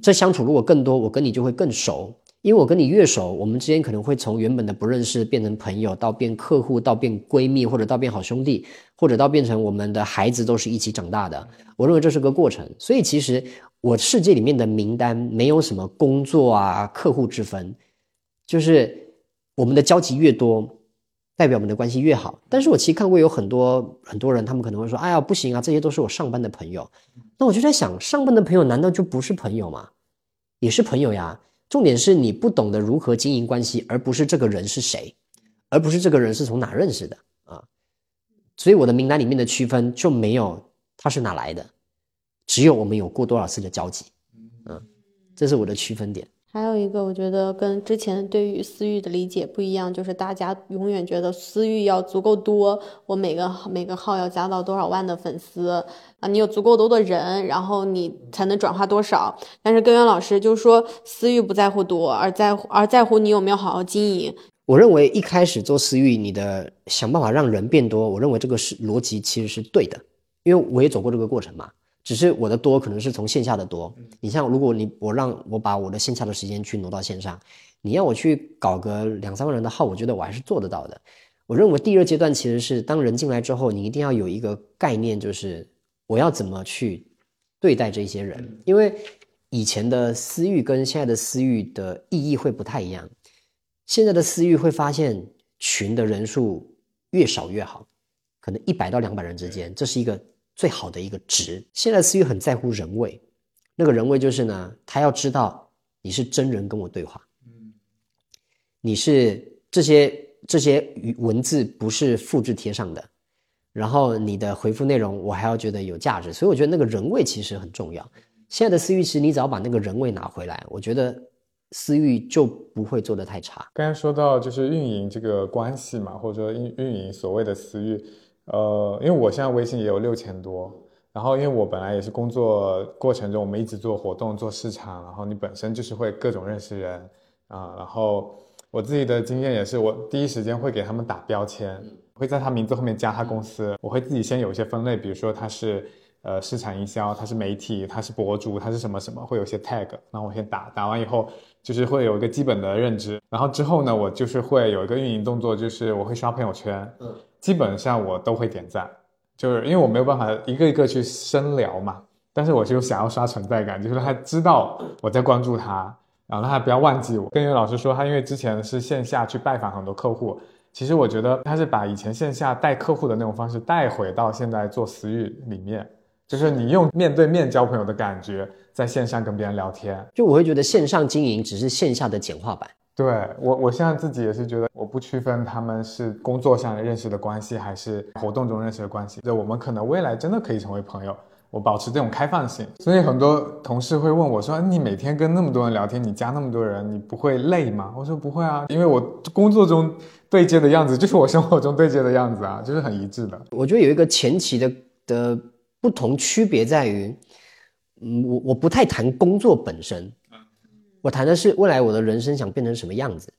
这相处如果更多，我跟你就会更熟，因为我跟你越熟，我们之间可能会从原本的不认识变成朋友，到变客户，到变闺蜜，或者到变好兄弟，或者到变成我们的孩子都是一起长大的。我认为这是个过程，所以其实我世界里面的名单没有什么工作啊、客户之分，就是我们的交集越多。代表我们的关系越好，但是我其实看过有很多很多人，他们可能会说：“哎呀，不行啊，这些都是我上班的朋友。”那我就在想，上班的朋友难道就不是朋友吗？也是朋友呀。重点是你不懂得如何经营关系，而不是这个人是谁，而不是这个人是从哪认识的啊。所以我的名单里面的区分就没有他是哪来的，只有我们有过多少次的交集，嗯，这是我的区分点。还有一个，我觉得跟之前对于私域的理解不一样，就是大家永远觉得私域要足够多，我每个每个号要加到多少万的粉丝啊，你有足够多的人，然后你才能转化多少。但是根源老师就说，私域不在乎多，而在而在乎你有没有好好经营。我认为一开始做私域，你的想办法让人变多，我认为这个是逻辑其实是对的，因为我也走过这个过程嘛。只是我的多可能是从线下的多，你像如果你我让我把我的线下的时间去挪到线上，你要我去搞个两三万人的号，我觉得我还是做得到的。我认为第二阶段其实是当人进来之后，你一定要有一个概念，就是我要怎么去对待这些人，因为以前的私域跟现在的私域的意义会不太一样。现在的私域会发现群的人数越少越好，可能一百到两百人之间，这是一个。最好的一个值，现在思域很在乎人味，那个人味就是呢，他要知道你是真人跟我对话，嗯，你是这些这些文字不是复制贴上的，然后你的回复内容我还要觉得有价值，所以我觉得那个人味其实很重要。现在的思域其实你只要把那个人味拿回来，我觉得思域就不会做得太差。刚才说到就是运营这个关系嘛，或者说运运营所谓的私域。呃，因为我现在微信也有六千多，然后因为我本来也是工作过程中，我们一直做活动、做市场，然后你本身就是会各种认识人啊，然后我自己的经验也是，我第一时间会给他们打标签，会在他名字后面加他公司，我会自己先有一些分类，比如说他是呃市场营销，他是媒体，他是博主，他是什么什么，会有一些 tag，那我先打，打完以后就是会有一个基本的认知，然后之后呢，我就是会有一个运营动作，就是我会刷朋友圈，嗯。基本上我都会点赞，就是因为我没有办法一个一个去深聊嘛。但是我就想要刷存在感，就是他知道我在关注他，然后让他不要忘记我。跟袁老师说，他因为之前是线下去拜访很多客户，其实我觉得他是把以前线下带客户的那种方式带回到现在做私域里面，就是你用面对面交朋友的感觉，在线上跟别人聊天。就我会觉得线上经营只是线下的简化版。对我，我现在自己也是觉得，我不区分他们是工作上认识的关系，还是活动中认识的关系。就我们可能未来真的可以成为朋友，我保持这种开放性。所以很多同事会问我说：“你每天跟那么多人聊天，你加那么多人，你不会累吗？”我说：“不会啊，因为我工作中对接的样子就是我生活中对接的样子啊，就是很一致的。”我觉得有一个前期的的不同区别在于，嗯，我我不太谈工作本身。我谈的是未来我的人生想变成什么样子，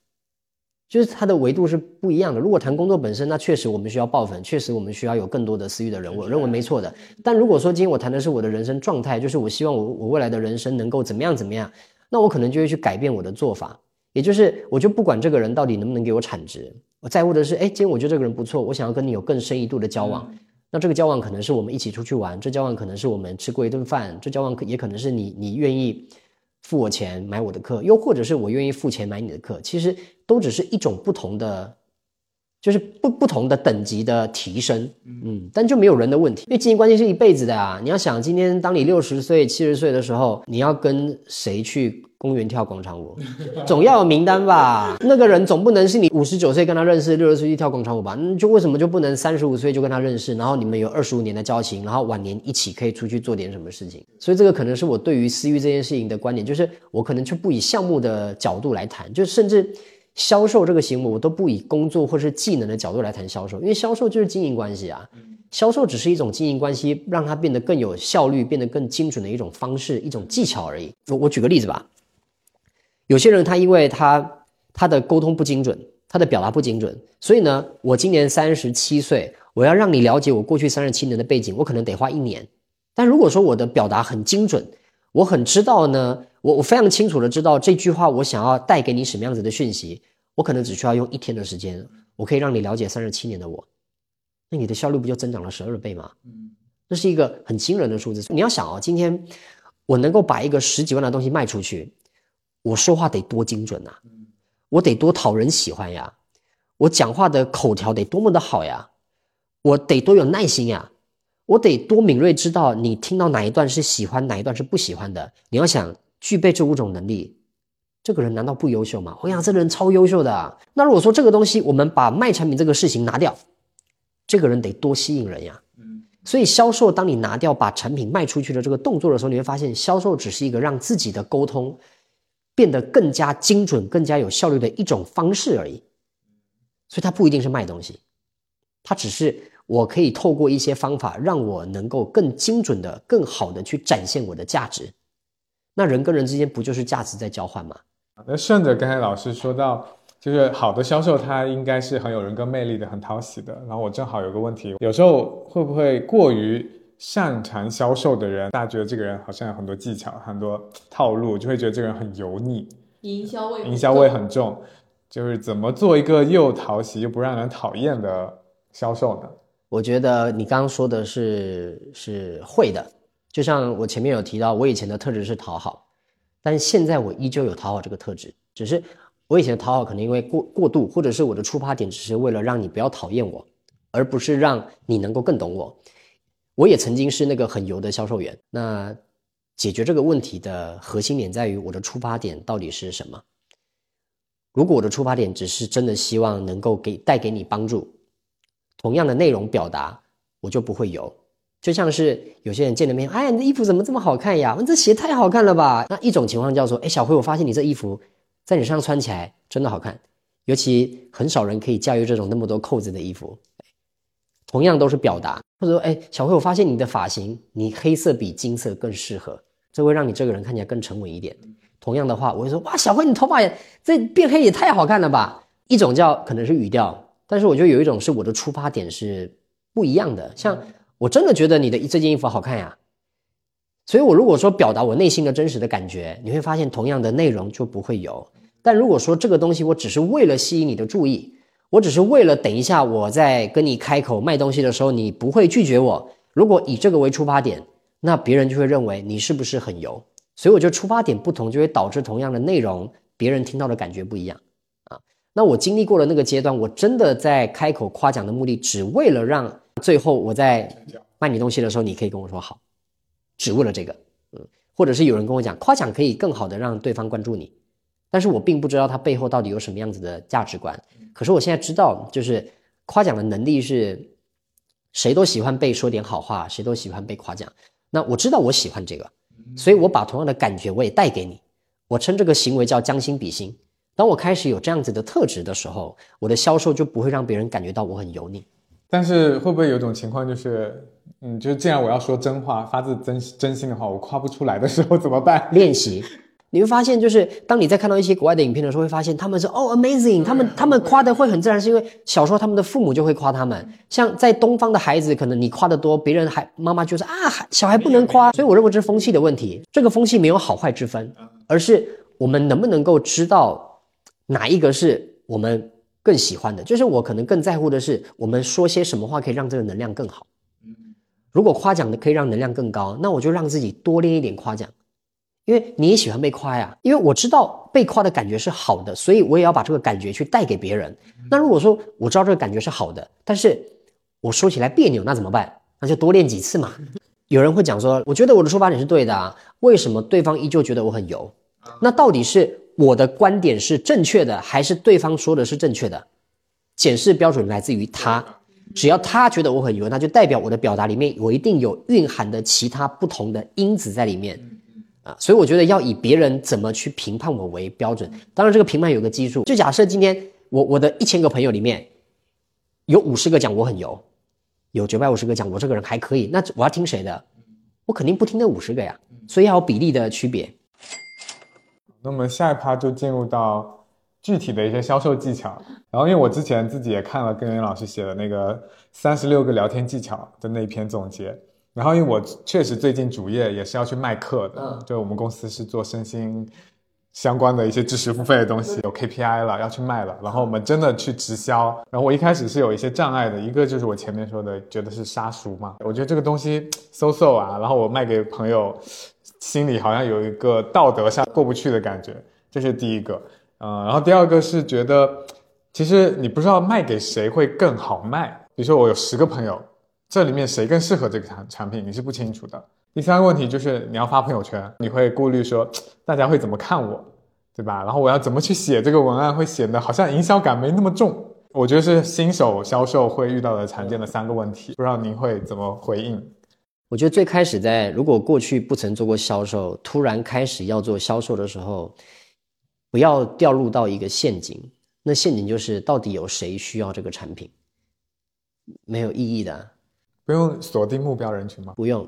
就是它的维度是不一样的。如果谈工作本身，那确实我们需要爆粉，确实我们需要有更多的私域的人，我认为没错的。但如果说今天我谈的是我的人生状态，就是我希望我我未来的人生能够怎么样怎么样，那我可能就会去改变我的做法，也就是我就不管这个人到底能不能给我产值，我在乎的是，哎，今天我觉得这个人不错，我想要跟你有更深一度的交往，那这个交往可能是我们一起出去玩，这交往可能是我们吃过一顿饭，这交往可也可能是你你愿意。付我钱买我的课，又或者是我愿意付钱买你的课，其实都只是一种不同的，就是不不同的等级的提升，嗯，但就没有人的问题，因为经营关系是一辈子的啊。你要想，今天当你六十岁、七十岁的时候，你要跟谁去？公园跳广场舞，总要有名单吧？那个人总不能是你五十九岁跟他认识，六十岁去跳广场舞吧？那就为什么就不能三十五岁就跟他认识，然后你们有二十五年的交情，然后晚年一起可以出去做点什么事情？所以这个可能是我对于私域这件事情的观点，就是我可能就不以项目的角度来谈，就甚至销售这个行为，我都不以工作或是技能的角度来谈销售，因为销售就是经营关系啊，销售只是一种经营关系，让它变得更有效率、变得更精准的一种方式、一种技巧而已。我我举个例子吧。有些人他因为他他的沟通不精准，他的表达不精准，所以呢，我今年三十七岁，我要让你了解我过去三十七年的背景，我可能得花一年。但如果说我的表达很精准，我很知道呢，我我非常清楚的知道这句话我想要带给你什么样子的讯息，我可能只需要用一天的时间，我可以让你了解三十七年的我，那你的效率不就增长了十二倍吗？嗯，这是一个很惊人的数字。你要想哦，今天我能够把一个十几万的东西卖出去。我说话得多精准呐，我得多讨人喜欢呀，我讲话的口条得多么的好呀，我得多有耐心呀，我得多敏锐，知道你听到哪一段是喜欢，哪一段是不喜欢的。你要想具备这五种能力，这个人难道不优秀吗？我想这个人超优秀的啊。那如果说这个东西我们把卖产品这个事情拿掉，这个人得多吸引人呀。所以销售，当你拿掉把产品卖出去的这个动作的时候，你会发现销售只是一个让自己的沟通变得更加精准、更加有效率的一种方式而已。所以它不一定是卖东西，它只是我可以透过一些方法，让我能够更精准的、更好的去展现我的价值。那人跟人之间不就是价值在交换吗？那顺着刚才老师说到。就是好的销售，他应该是很有人格魅力的，很讨喜的。然后我正好有个问题，有时候会不会过于擅长销售的人，大家觉得这个人好像有很多技巧、很多套路，就会觉得这个人很油腻，营销味营销味很重。就是怎么做一个又讨喜又不让人讨厌的销售呢？我觉得你刚刚说的是是会的，就像我前面有提到，我以前的特质是讨好，但现在我依旧有讨好这个特质，只是。我以前的讨好可能因为过过度，或者是我的出发点只是为了让你不要讨厌我，而不是让你能够更懂我。我也曾经是那个很油的销售员。那解决这个问题的核心点在于我的出发点到底是什么？如果我的出发点只是真的希望能够给带给你帮助，同样的内容表达，我就不会油。就像是有些人见了面，哎，你的衣服怎么这么好看呀？你这鞋太好看了吧？那一种情况叫做，哎，小辉，我发现你这衣服。在你身上穿起来真的好看，尤其很少人可以驾驭这种那么多扣子的衣服。同样都是表达，或者说，哎，小慧，我发现你的发型，你黑色比金色更适合，这会让你这个人看起来更沉稳一点。同样的话，我会说，哇，小慧，你头发也这变黑也太好看了吧？一种叫可能是语调，但是我觉得有一种是我的出发点是不一样的。像我真的觉得你的这件衣服好看呀。所以，我如果说表达我内心的真实的感觉，你会发现同样的内容就不会有。但如果说这个东西我只是为了吸引你的注意，我只是为了等一下我在跟你开口卖东西的时候，你不会拒绝我。如果以这个为出发点，那别人就会认为你是不是很油。所以，我觉得出发点不同，就会导致同样的内容，别人听到的感觉不一样啊。那我经历过了那个阶段，我真的在开口夸奖的目的，只为了让最后我在卖你东西的时候，你可以跟我说好。只为了这个，嗯，或者是有人跟我讲，夸奖可以更好的让对方关注你，但是我并不知道它背后到底有什么样子的价值观。可是我现在知道，就是夸奖的能力是，谁都喜欢被说点好话，谁都喜欢被夸奖。那我知道我喜欢这个，所以我把同样的感觉我也带给你。我称这个行为叫将心比心。当我开始有这样子的特质的时候，我的销售就不会让别人感觉到我很油腻。但是会不会有种情况就是？嗯，就是既然我要说真话，发自真真心的话，我夸不出来的时候怎么办？练习，你会发现，就是当你在看到一些国外的影片的时候，会发现他们是哦 amazing，他们他们夸的会很自然，是因为小时候他们的父母就会夸他们。像在东方的孩子，可能你夸的多，别人还妈妈就是啊，小孩不能夸。所以我认为这是风气的问题。这个风气没有好坏之分，而是我们能不能够知道哪一个是我们更喜欢的。就是我可能更在乎的是，我们说些什么话可以让这个能量更好。如果夸奖的可以让能量更高，那我就让自己多练一点夸奖，因为你也喜欢被夸呀。因为我知道被夸的感觉是好的，所以我也要把这个感觉去带给别人。那如果说我知道这个感觉是好的，但是我说起来别扭，那怎么办？那就多练几次嘛。有人会讲说，我觉得我的出发点是对的啊，为什么对方依旧觉得我很油？那到底是我的观点是正确的，还是对方说的是正确的？检视标准来自于他。只要他觉得我很油，那就代表我的表达里面我一定有蕴含的其他不同的因子在里面啊，所以我觉得要以别人怎么去评判我为标准。当然，这个评判有个基数，就假设今天我我的一千个朋友里面有五十个讲我很油，有九百五十个讲我这个人还可以，那我要听谁的？我肯定不听那五十个呀。所以要有比例的区别。那么下一趴就进入到。具体的一些销售技巧，然后因为我之前自己也看了根源老师写的那个三十六个聊天技巧的那篇总结，然后因为我确实最近主业也是要去卖课的，就我们公司是做身心相关的一些知识付费的东西，有 KPI 了要去卖了，然后我们真的去直销，然后我一开始是有一些障碍的，一个就是我前面说的，觉得是杀熟嘛，我觉得这个东西 so so 啊，然后我卖给朋友，心里好像有一个道德上过不去的感觉，这是第一个。嗯，然后第二个是觉得，其实你不知道卖给谁会更好卖。比如说我有十个朋友，这里面谁更适合这个产产品，你是不清楚的。第三个问题就是你要发朋友圈，你会顾虑说 大家会怎么看我，对吧？然后我要怎么去写这个文案，会显得好像营销感没那么重。我觉得是新手销售会遇到的常见的三个问题，不知道您会怎么回应？我觉得最开始在如果过去不曾做过销售，突然开始要做销售的时候，不要掉入到一个陷阱。那陷阱就是到底有谁需要这个产品？没有意义的，不用锁定目标人群吗？不用。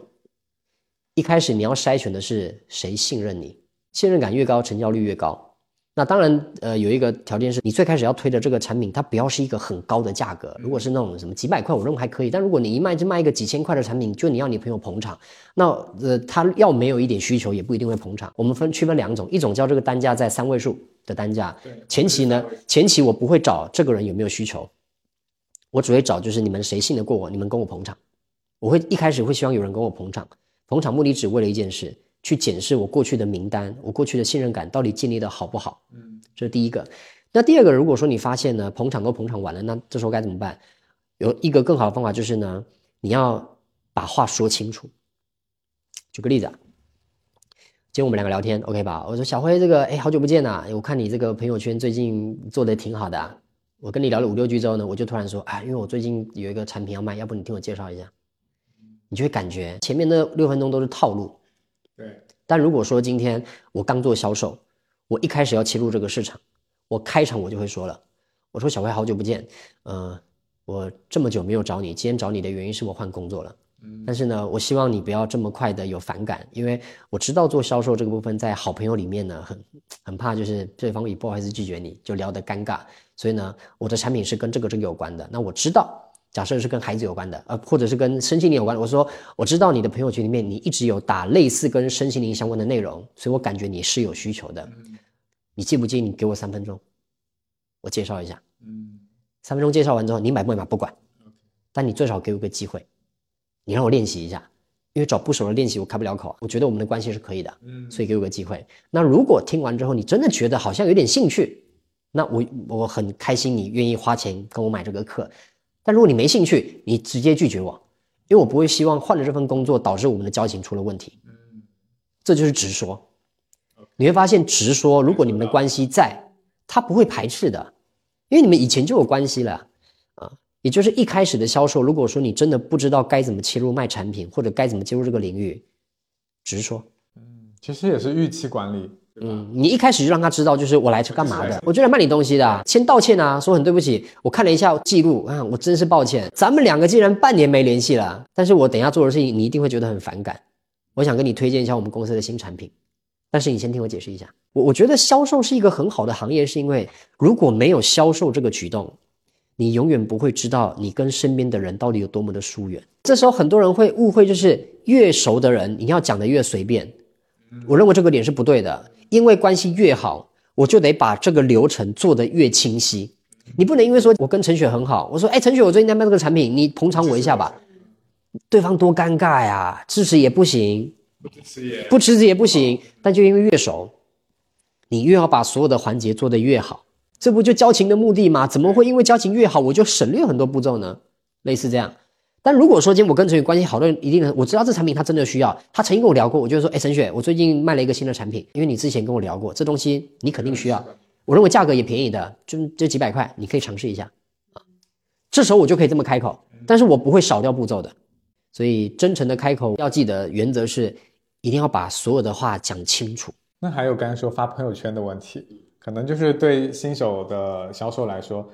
一开始你要筛选的是谁信任你，信任感越高，成交率越高。那当然，呃，有一个条件是你最开始要推的这个产品，它不要是一个很高的价格。如果是那种什么几百块，我认为还可以。但如果你一卖就卖一个几千块的产品，就你要你朋友捧场，那呃，他要没有一点需求，也不一定会捧场。我们分区分两种，一种叫这个单价在三位数的单价，前期呢，前期我不会找这个人有没有需求，我只会找就是你们谁信得过我，你们跟我捧场。我会一开始会希望有人跟我捧场，捧场目的只为了一件事。去检视我过去的名单，我过去的信任感到底建立的好不好？嗯，这是第一个。那第二个，如果说你发现呢，捧场都捧场完了，那这时候该怎么办？有一个更好的方法就是呢，你要把话说清楚。举个例子啊，今天我们两个聊天，OK 吧？我说小辉，这个哎，好久不见呐！我看你这个朋友圈最近做的挺好的。啊我跟你聊了五六句之后呢，我就突然说，哎，因为我最近有一个产品要卖，要不你听我介绍一下？你就会感觉前面那六分钟都是套路。对，但如果说今天我刚做销售，我一开始要切入这个市场，我开场我就会说了，我说小辉好久不见，呃，我这么久没有找你，今天找你的原因是我换工作了，嗯，但是呢，我希望你不要这么快的有反感，因为我知道做销售这个部分在好朋友里面呢，很很怕就是对方以不好意思拒绝你就聊得尴尬，所以呢，我的产品是跟这个这个有关的，那我知道。假设是跟孩子有关的，呃，或者是跟身心灵有关的。我说，我知道你的朋友圈里面你一直有打类似跟身心灵相关的内容，所以我感觉你是有需求的。你介不介意你给我三分钟，我介绍一下。嗯，三分钟介绍完之后，你买不买不管，但你最少给我个机会，你让我练习一下，因为找不熟的练习我开不了口。我觉得我们的关系是可以的，嗯，所以给我个机会。那如果听完之后你真的觉得好像有点兴趣，那我我很开心你愿意花钱跟我买这个课。但如果你没兴趣，你直接拒绝我，因为我不会希望换了这份工作导致我们的交情出了问题。嗯，这就是直说。你会发现，直说，如果你们的关系在，他不会排斥的，因为你们以前就有关系了啊。也就是一开始的销售，如果说你真的不知道该怎么切入卖产品，或者该怎么切入这个领域，直说。嗯，其实也是预期管理。嗯，你一开始就让他知道，就是我来是干嘛的，我就来卖你东西的，先道歉啊，说很对不起，我看了一下记录啊，我真是抱歉，咱们两个竟然半年没联系了，但是我等下做的事情你一定会觉得很反感，我想跟你推荐一下我们公司的新产品，但是你先听我解释一下，我我觉得销售是一个很好的行业，是因为如果没有销售这个举动，你永远不会知道你跟身边的人到底有多么的疏远，这时候很多人会误会，就是越熟的人你要讲的越随便，我认为这个点是不对的。因为关系越好，我就得把这个流程做得越清晰。你不能因为说我跟陈雪很好，我说哎陈雪，我最近在卖这个产品，你捧场我一下吧。对方多尴尬呀，支持也不行，不支持也不支持也不行。但就因为越熟，你越要把所有的环节做得越好，这不就交情的目的吗？怎么会因为交情越好，我就省略很多步骤呢？类似这样。但如果说今天我跟陈雪关系好的人，一定我知道这产品他真的需要，他曾经跟我聊过，我就说，哎，陈雪，我最近卖了一个新的产品，因为你之前跟我聊过，这东西你肯定需要，我认为价格也便宜的，就这几百块，你可以尝试一下啊。这时候我就可以这么开口，但是我不会少掉步骤的，所以真诚的开口要记得原则是，一定要把所有的话讲清楚。那还有刚才说发朋友圈的问题，可能就是对新手的销售来说。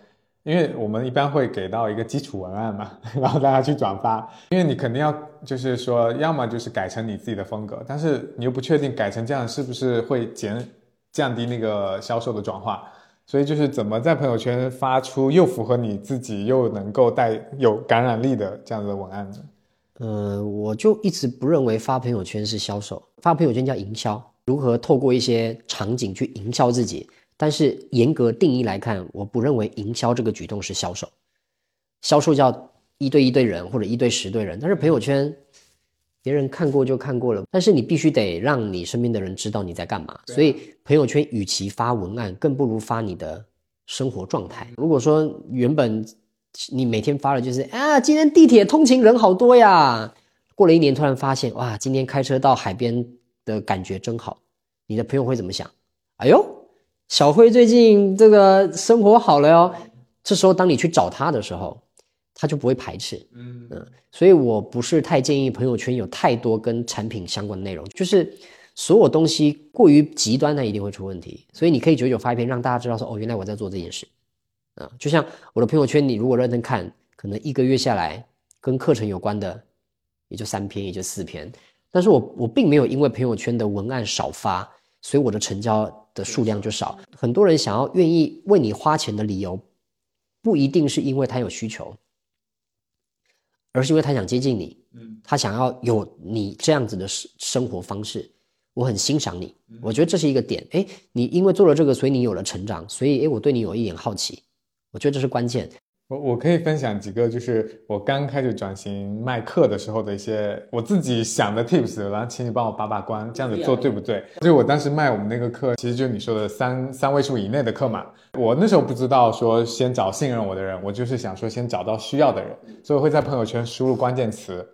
因为我们一般会给到一个基础文案嘛，然后大家去转发。因为你肯定要就是说，要么就是改成你自己的风格，但是你又不确定改成这样是不是会减降低那个销售的转化，所以就是怎么在朋友圈发出又符合你自己又能够带有感染力的这样的文案呢？嗯，我就一直不认为发朋友圈是销售，发朋友圈叫营销，如何透过一些场景去营销自己。但是严格定义来看，我不认为营销这个举动是销售。销售叫一对一对人或者一对十对人，但是朋友圈别人看过就看过了。但是你必须得让你身边的人知道你在干嘛。所以朋友圈与其发文案，更不如发你的生活状态。如果说原本你每天发的就是啊，今天地铁通勤人好多呀，过了一年突然发现哇，今天开车到海边的感觉真好，你的朋友会怎么想？哎呦！小辉最近这个生活好了哟。这时候当你去找他的时候，他就不会排斥。嗯嗯，所以我不是太建议朋友圈有太多跟产品相关的内容，就是所有东西过于极端，它一定会出问题。所以你可以久久发一篇，让大家知道说，哦，原来我在做这件事。啊，就像我的朋友圈，你如果认真看，可能一个月下来跟课程有关的也就三篇，也就四篇。但是我我并没有因为朋友圈的文案少发，所以我的成交的数量就少。很多人想要愿意为你花钱的理由，不一定是因为他有需求，而是因为他想接近你，嗯，他想要有你这样子的生生活方式。我很欣赏你，我觉得这是一个点。哎，你因为做了这个，所以你有了成长，所以哎，我对你有一点好奇。我觉得这是关键。我我可以分享几个，就是我刚开始转型卖课的时候的一些我自己想的 tips，然后请你帮我把把关，这样子做对不对？就是我当时卖我们那个课，其实就是你说的三三位数以内的课嘛。我那时候不知道说先找信任我的人，我就是想说先找到需要的人，所以会在朋友圈输入关键词。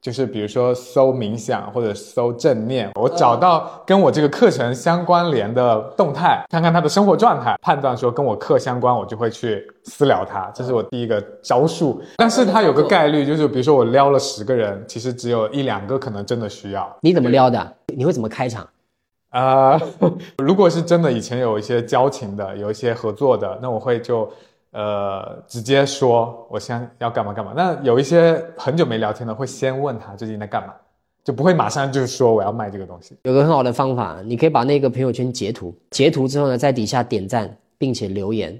就是比如说搜冥想或者搜正念，我找到跟我这个课程相关联的动态，看看他的生活状态，判断说跟我课相关，我就会去私聊他。这是我第一个招数。但是他有个概率，就是比如说我撩了十个人，其实只有一两个可能真的需要。你怎么撩的？你会怎么开场？啊，如果是真的以前有一些交情的，有一些合作的，那我会就。呃，直接说我先要干嘛干嘛。那有一些很久没聊天的，会先问他最近在干嘛，就不会马上就说我要卖这个东西。有个很好的方法，你可以把那个朋友圈截图，截图之后呢，在底下点赞，并且留言，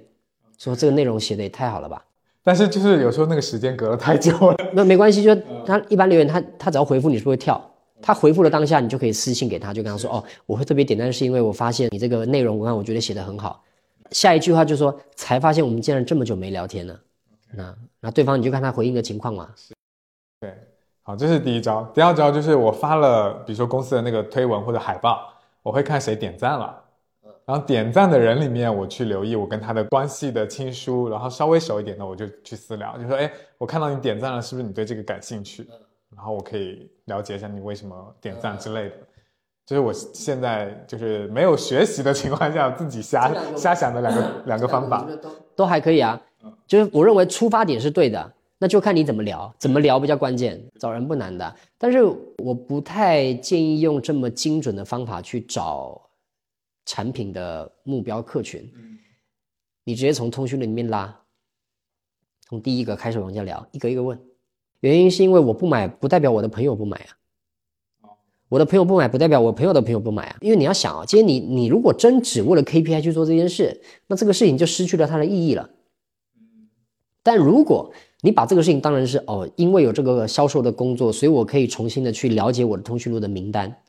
说这个内容写的也太好了吧。但是就是有时候那个时间隔了太久了，那没关系，就他一般留言，他他只要回复你是不会跳，他回复了当下，你就可以私信给他，就跟他说哦，我会特别点赞，是因为我发现你这个内容文案，我觉得写的很好。下一句话就说，才发现我们竟然这么久没聊天了。那那对方你就看他回应的情况嘛。对，好，这是第一招。第二招就是我发了，比如说公司的那个推文或者海报，我会看谁点赞了。然后点赞的人里面，我去留意我跟他的关系的亲疏，然后稍微熟一点的，我就去私聊，就说，哎，我看到你点赞了，是不是你对这个感兴趣？然后我可以了解一下你为什么点赞之类的。就是我现在就是没有学习的情况下，自己瞎瞎想的两个两个方法，都都还可以啊。就是我认为出发点是对的，那就看你怎么聊，怎么聊比较关键。找人不难的，但是我不太建议用这么精准的方法去找产品的目标客群。你直接从通讯录里面拉，从第一个开始往下聊，一个一个问。原因是因为我不买，不代表我的朋友不买啊。我的朋友不买，不代表我朋友的朋友不买啊！因为你要想啊，今天你你如果真只为了 KPI 去做这件事，那这个事情就失去了它的意义了。但如果你把这个事情当成是哦，因为有这个销售的工作，所以我可以重新的去了解我的通讯录的名单，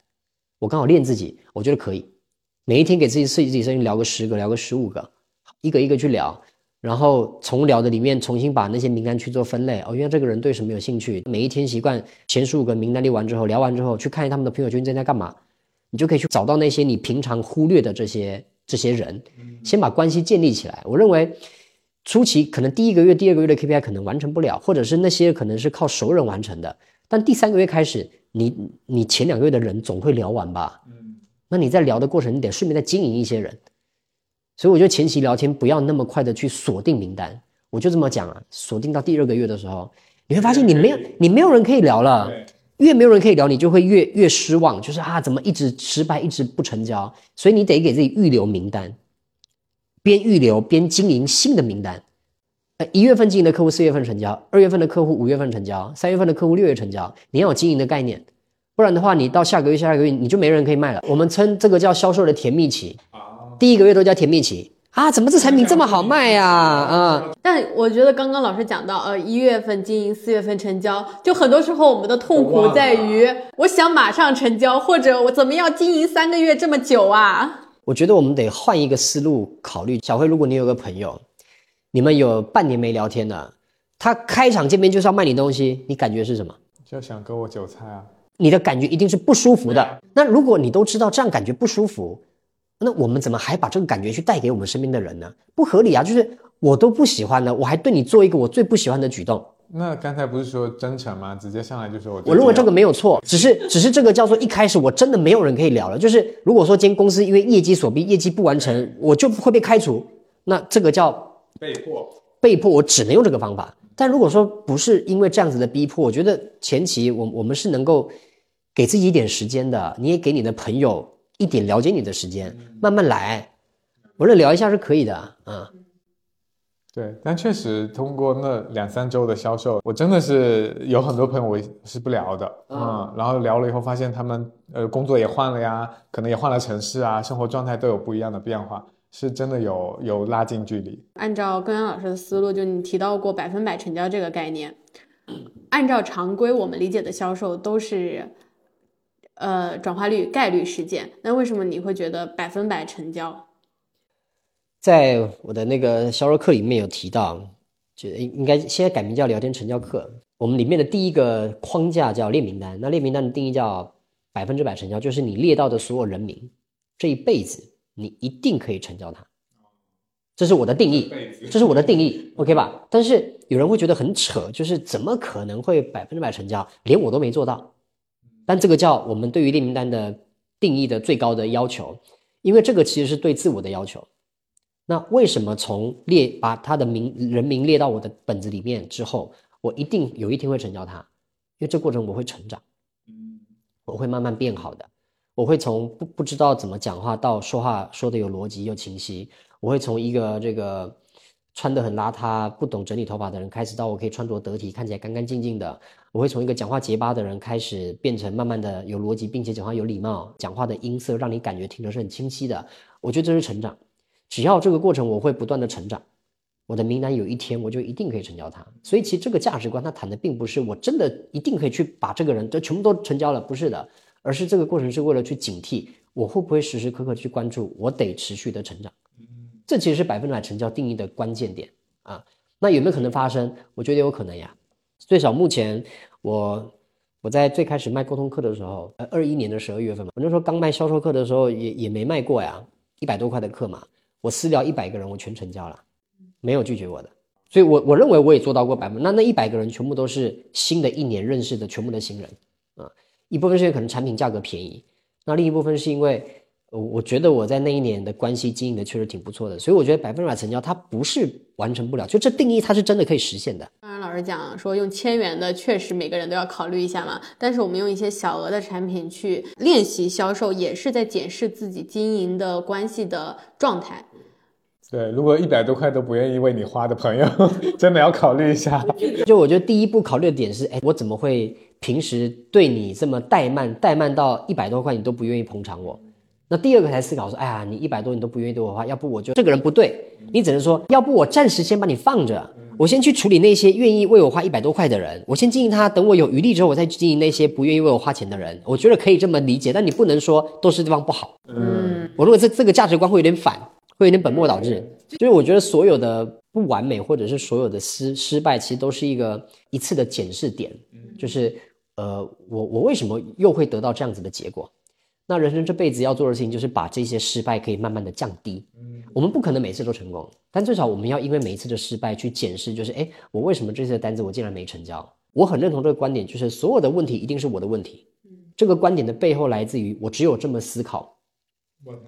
我刚好练自己，我觉得可以，每一天给自己自己自己生聊个十个，聊个十五个，一个一个去聊。然后从聊的里面重新把那些名单去做分类哦，原来这个人对什么有兴趣？每一天习惯前十五个名单列完之后，聊完之后去看他们的朋友圈正在干嘛，你就可以去找到那些你平常忽略的这些这些人，先把关系建立起来。我认为初期可能第一个月、第二个月的 KPI 可能完成不了，或者是那些可能是靠熟人完成的，但第三个月开始，你你前两个月的人总会聊完吧？嗯，那你在聊的过程，你得顺便再经营一些人。所以我觉得前期聊天不要那么快的去锁定名单，我就这么讲啊，锁定到第二个月的时候，你会发现你没有你没有人可以聊了，越没有人可以聊，你就会越越失望，就是啊怎么一直失败，一直不成交，所以你得给自己预留名单，边预留边经营新的名单，呃一月份经营的客户四月份成交，二月份的客户五月份成交，三月份的客户六月成交，你要有经营的概念，不然的话你到下个月下个月你就没人可以卖了，我们称这个叫销售的甜蜜期。第一个月都叫甜蜜期啊！怎么这产品这么好卖呀？啊！但我觉得刚刚老师讲到，呃，一月份经营，四月份成交，就很多时候我们的痛苦在于，我想马上成交，或者我怎么样经营三个月这么久啊？我觉得我们得换一个思路考虑。小辉，如果你有个朋友，你们有半年没聊天了，他开场见面就是要卖你东西，你感觉是什么？就想割我韭菜啊！你的感觉一定是不舒服的。那如果你都知道这样感觉不舒服。那我们怎么还把这个感觉去带给我们身边的人呢？不合理啊！就是我都不喜欢了，我还对你做一个我最不喜欢的举动，那刚才不是说真诚吗？直接上来就说我我认为这个没没有错，只是只是这个叫做一开始我真的没有人可以聊了。就是如果说今天公司因为业绩所逼，业绩不完成，我就会被开除，那这个叫被迫。被迫，我只能用这个方法。但如果说不是因为这样子的逼迫，我觉得前期我我们是能够给自己一点时间的，你也给你的朋友一点了解你的时间，慢慢来。我认为聊一下是可以的啊。对，但确实通过那两三周的销售，我真的是有很多朋友我是不聊的，嗯，然后聊了以后发现他们呃工作也换了呀，可能也换了城市啊，生活状态都有不一样的变化，是真的有有拉近距离。按照根源老师的思路，就你提到过百分百成交这个概念，按照常规我们理解的销售都是，呃转化率概率事件，那为什么你会觉得百分百成交？在我的那个销售课里面有提到，就应应该现在改名叫聊天成交课。我们里面的第一个框架叫列名单，那列名单的定义叫百分之百成交，就是你列到的所有人名，这一辈子你一定可以成交它。这是我的定义，这是我的定义，OK 吧？但是有人会觉得很扯，就是怎么可能会百分之百成交？连我都没做到。但这个叫我们对于列名单的定义的最高的要求，因为这个其实是对自我的要求。那为什么从列把他的名人名列到我的本子里面之后，我一定有一天会成交他？因为这过程我会成长，我会慢慢变好的。我会从不不知道怎么讲话到说话说的有逻辑又清晰。我会从一个这个穿得很邋遢、不懂整理头发的人开始，到我可以穿着得体、看起来干干净净的。我会从一个讲话结巴的人开始，变成慢慢的有逻辑，并且讲话有礼貌，讲话的音色让你感觉听着是很清晰的。我觉得这是成长。只要这个过程我会不断的成长，我的名单有一天我就一定可以成交它。所以其实这个价值观他谈的并不是我真的一定可以去把这个人就全部都成交了，不是的，而是这个过程是为了去警惕我会不会时时刻刻去关注，我得持续的成长。这其实是百分之百成交定义的关键点啊。那有没有可能发生？我觉得有可能呀。最少目前我我在最开始卖沟通课的时候，呃，二一年的十二月份嘛，我那时候刚卖销售课的时候也也没卖过呀，一百多块的课嘛。我私聊一百个人，我全成交了，没有拒绝我的，所以，我我认为我也做到过百分。那那一百个人全部都是新的一年认识的全部的新人啊，一部分是因为可能产品价格便宜，那另一部分是因为我我觉得我在那一年的关系经营的确实挺不错的，所以我觉得百分之百成交它不是完成不了，就这定义它是真的可以实现的。当然，老师讲说用千元的确实每个人都要考虑一下嘛，但是我们用一些小额的产品去练习销售，也是在检视自己经营的关系的状态。对，如果一百多块都不愿意为你花的朋友，真的要考虑一下。就我觉得第一步考虑的点是，哎，我怎么会平时对你这么怠慢，怠慢到一百多块你都不愿意捧场我？那第二个才思考说，哎呀，你一百多你都不愿意对我花，要不我就这个人不对，你只能说，要不我暂时先把你放着，我先去处理那些愿意为我花一百多块的人，我先经营他，等我有余力之后，我再去经营那些不愿意为我花钱的人。我觉得可以这么理解，但你不能说都是对方不好。嗯，我认为这这个价值观会有点反。会有点本末倒置，就是我觉得所有的不完美或者是所有的失失败，其实都是一个一次的检视点，就是呃，我我为什么又会得到这样子的结果？那人生这辈子要做的事情就是把这些失败可以慢慢的降低。我们不可能每次都成功，但至少我们要因为每一次的失败去检视，就是哎，我为什么这次的单子我竟然没成交？我很认同这个观点，就是所有的问题一定是我的问题。这个观点的背后来自于我只有这么思考，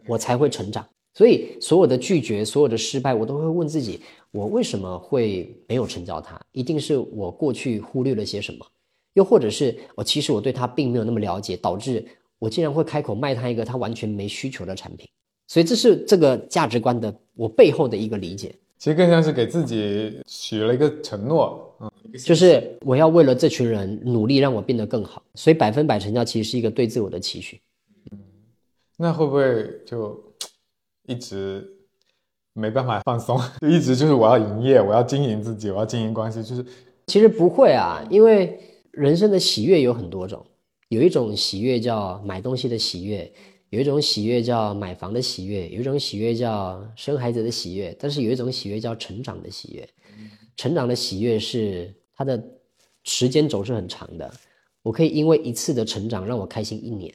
我才会成长。所以，所有的拒绝，所有的失败，我都会问自己：我为什么会没有成交它？一定是我过去忽略了些什么，又或者是我其实我对他并没有那么了解，导致我竟然会开口卖他一个他完全没需求的产品。所以，这是这个价值观的我背后的一个理解。其实更像是给自己许了一个承诺，嗯，就是我要为了这群人努力，让我变得更好。所以，百分百成交其实是一个对自我的期许。嗯，那会不会就？一直没办法放松，就一直就是我要营业，我要经营自己，我要经营关系，就是其实不会啊，因为人生的喜悦有很多种，有一种喜悦叫买东西的喜悦，有一种喜悦叫买房的喜悦，有一种喜悦叫生孩子的喜悦，但是有一种喜悦叫成长的喜悦，成长的喜悦是它的时间轴是很长的，我可以因为一次的成长让我开心一年，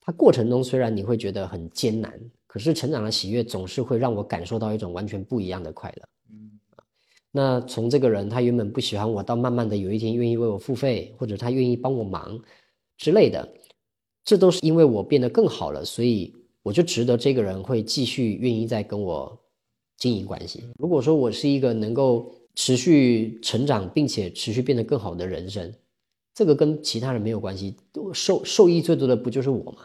它过程中虽然你会觉得很艰难。可是成长的喜悦总是会让我感受到一种完全不一样的快乐，嗯。那从这个人他原本不喜欢我，到慢慢的有一天愿意为我付费，或者他愿意帮我忙之类的，这都是因为我变得更好了，所以我就值得这个人会继续愿意再跟我经营关系。如果说我是一个能够持续成长并且持续变得更好的人生，这个跟其他人没有关系，受受益最多的不就是我吗？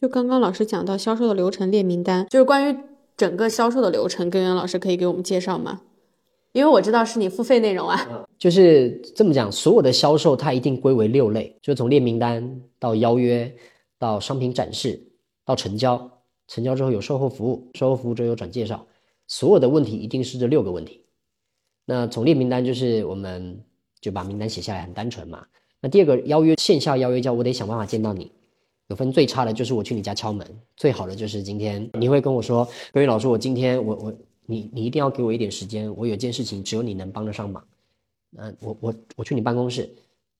就刚刚老师讲到销售的流程列名单，就是关于整个销售的流程，根源老师可以给我们介绍吗？因为我知道是你付费内容啊。就是这么讲，所有的销售它一定归为六类，就从列名单到邀约，到商品展示，到成交，成交之后有售后服务，售后服务之后有转介绍，所有的问题一定是这六个问题。那从列名单就是我们就把名单写下来，很单纯嘛。那第二个邀约线下邀约叫我得想办法见到你，有分最差的就是我去你家敲门，最好的就是今天你会跟我说，各位老师，我今天我我你你一定要给我一点时间，我有件事情只有你能帮得上忙。嗯，我我我去你办公室，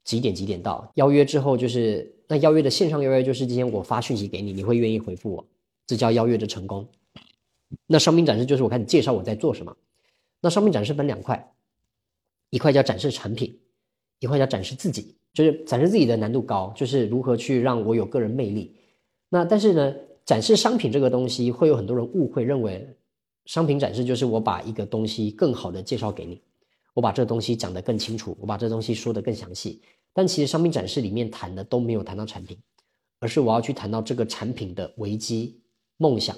几点几点到？邀约之后就是那邀约的线上邀约就是今天我发讯息给你，你会愿意回复我，这叫邀约的成功。那商品展示就是我开始介绍我在做什么。那商品展示分两块，一块叫展示产品，一块叫展示自己。就是展示自己的难度高，就是如何去让我有个人魅力。那但是呢，展示商品这个东西会有很多人误会，认为商品展示就是我把一个东西更好的介绍给你，我把这东西讲得更清楚，我把这东西说得更详细。但其实商品展示里面谈的都没有谈到产品，而是我要去谈到这个产品的危机、梦想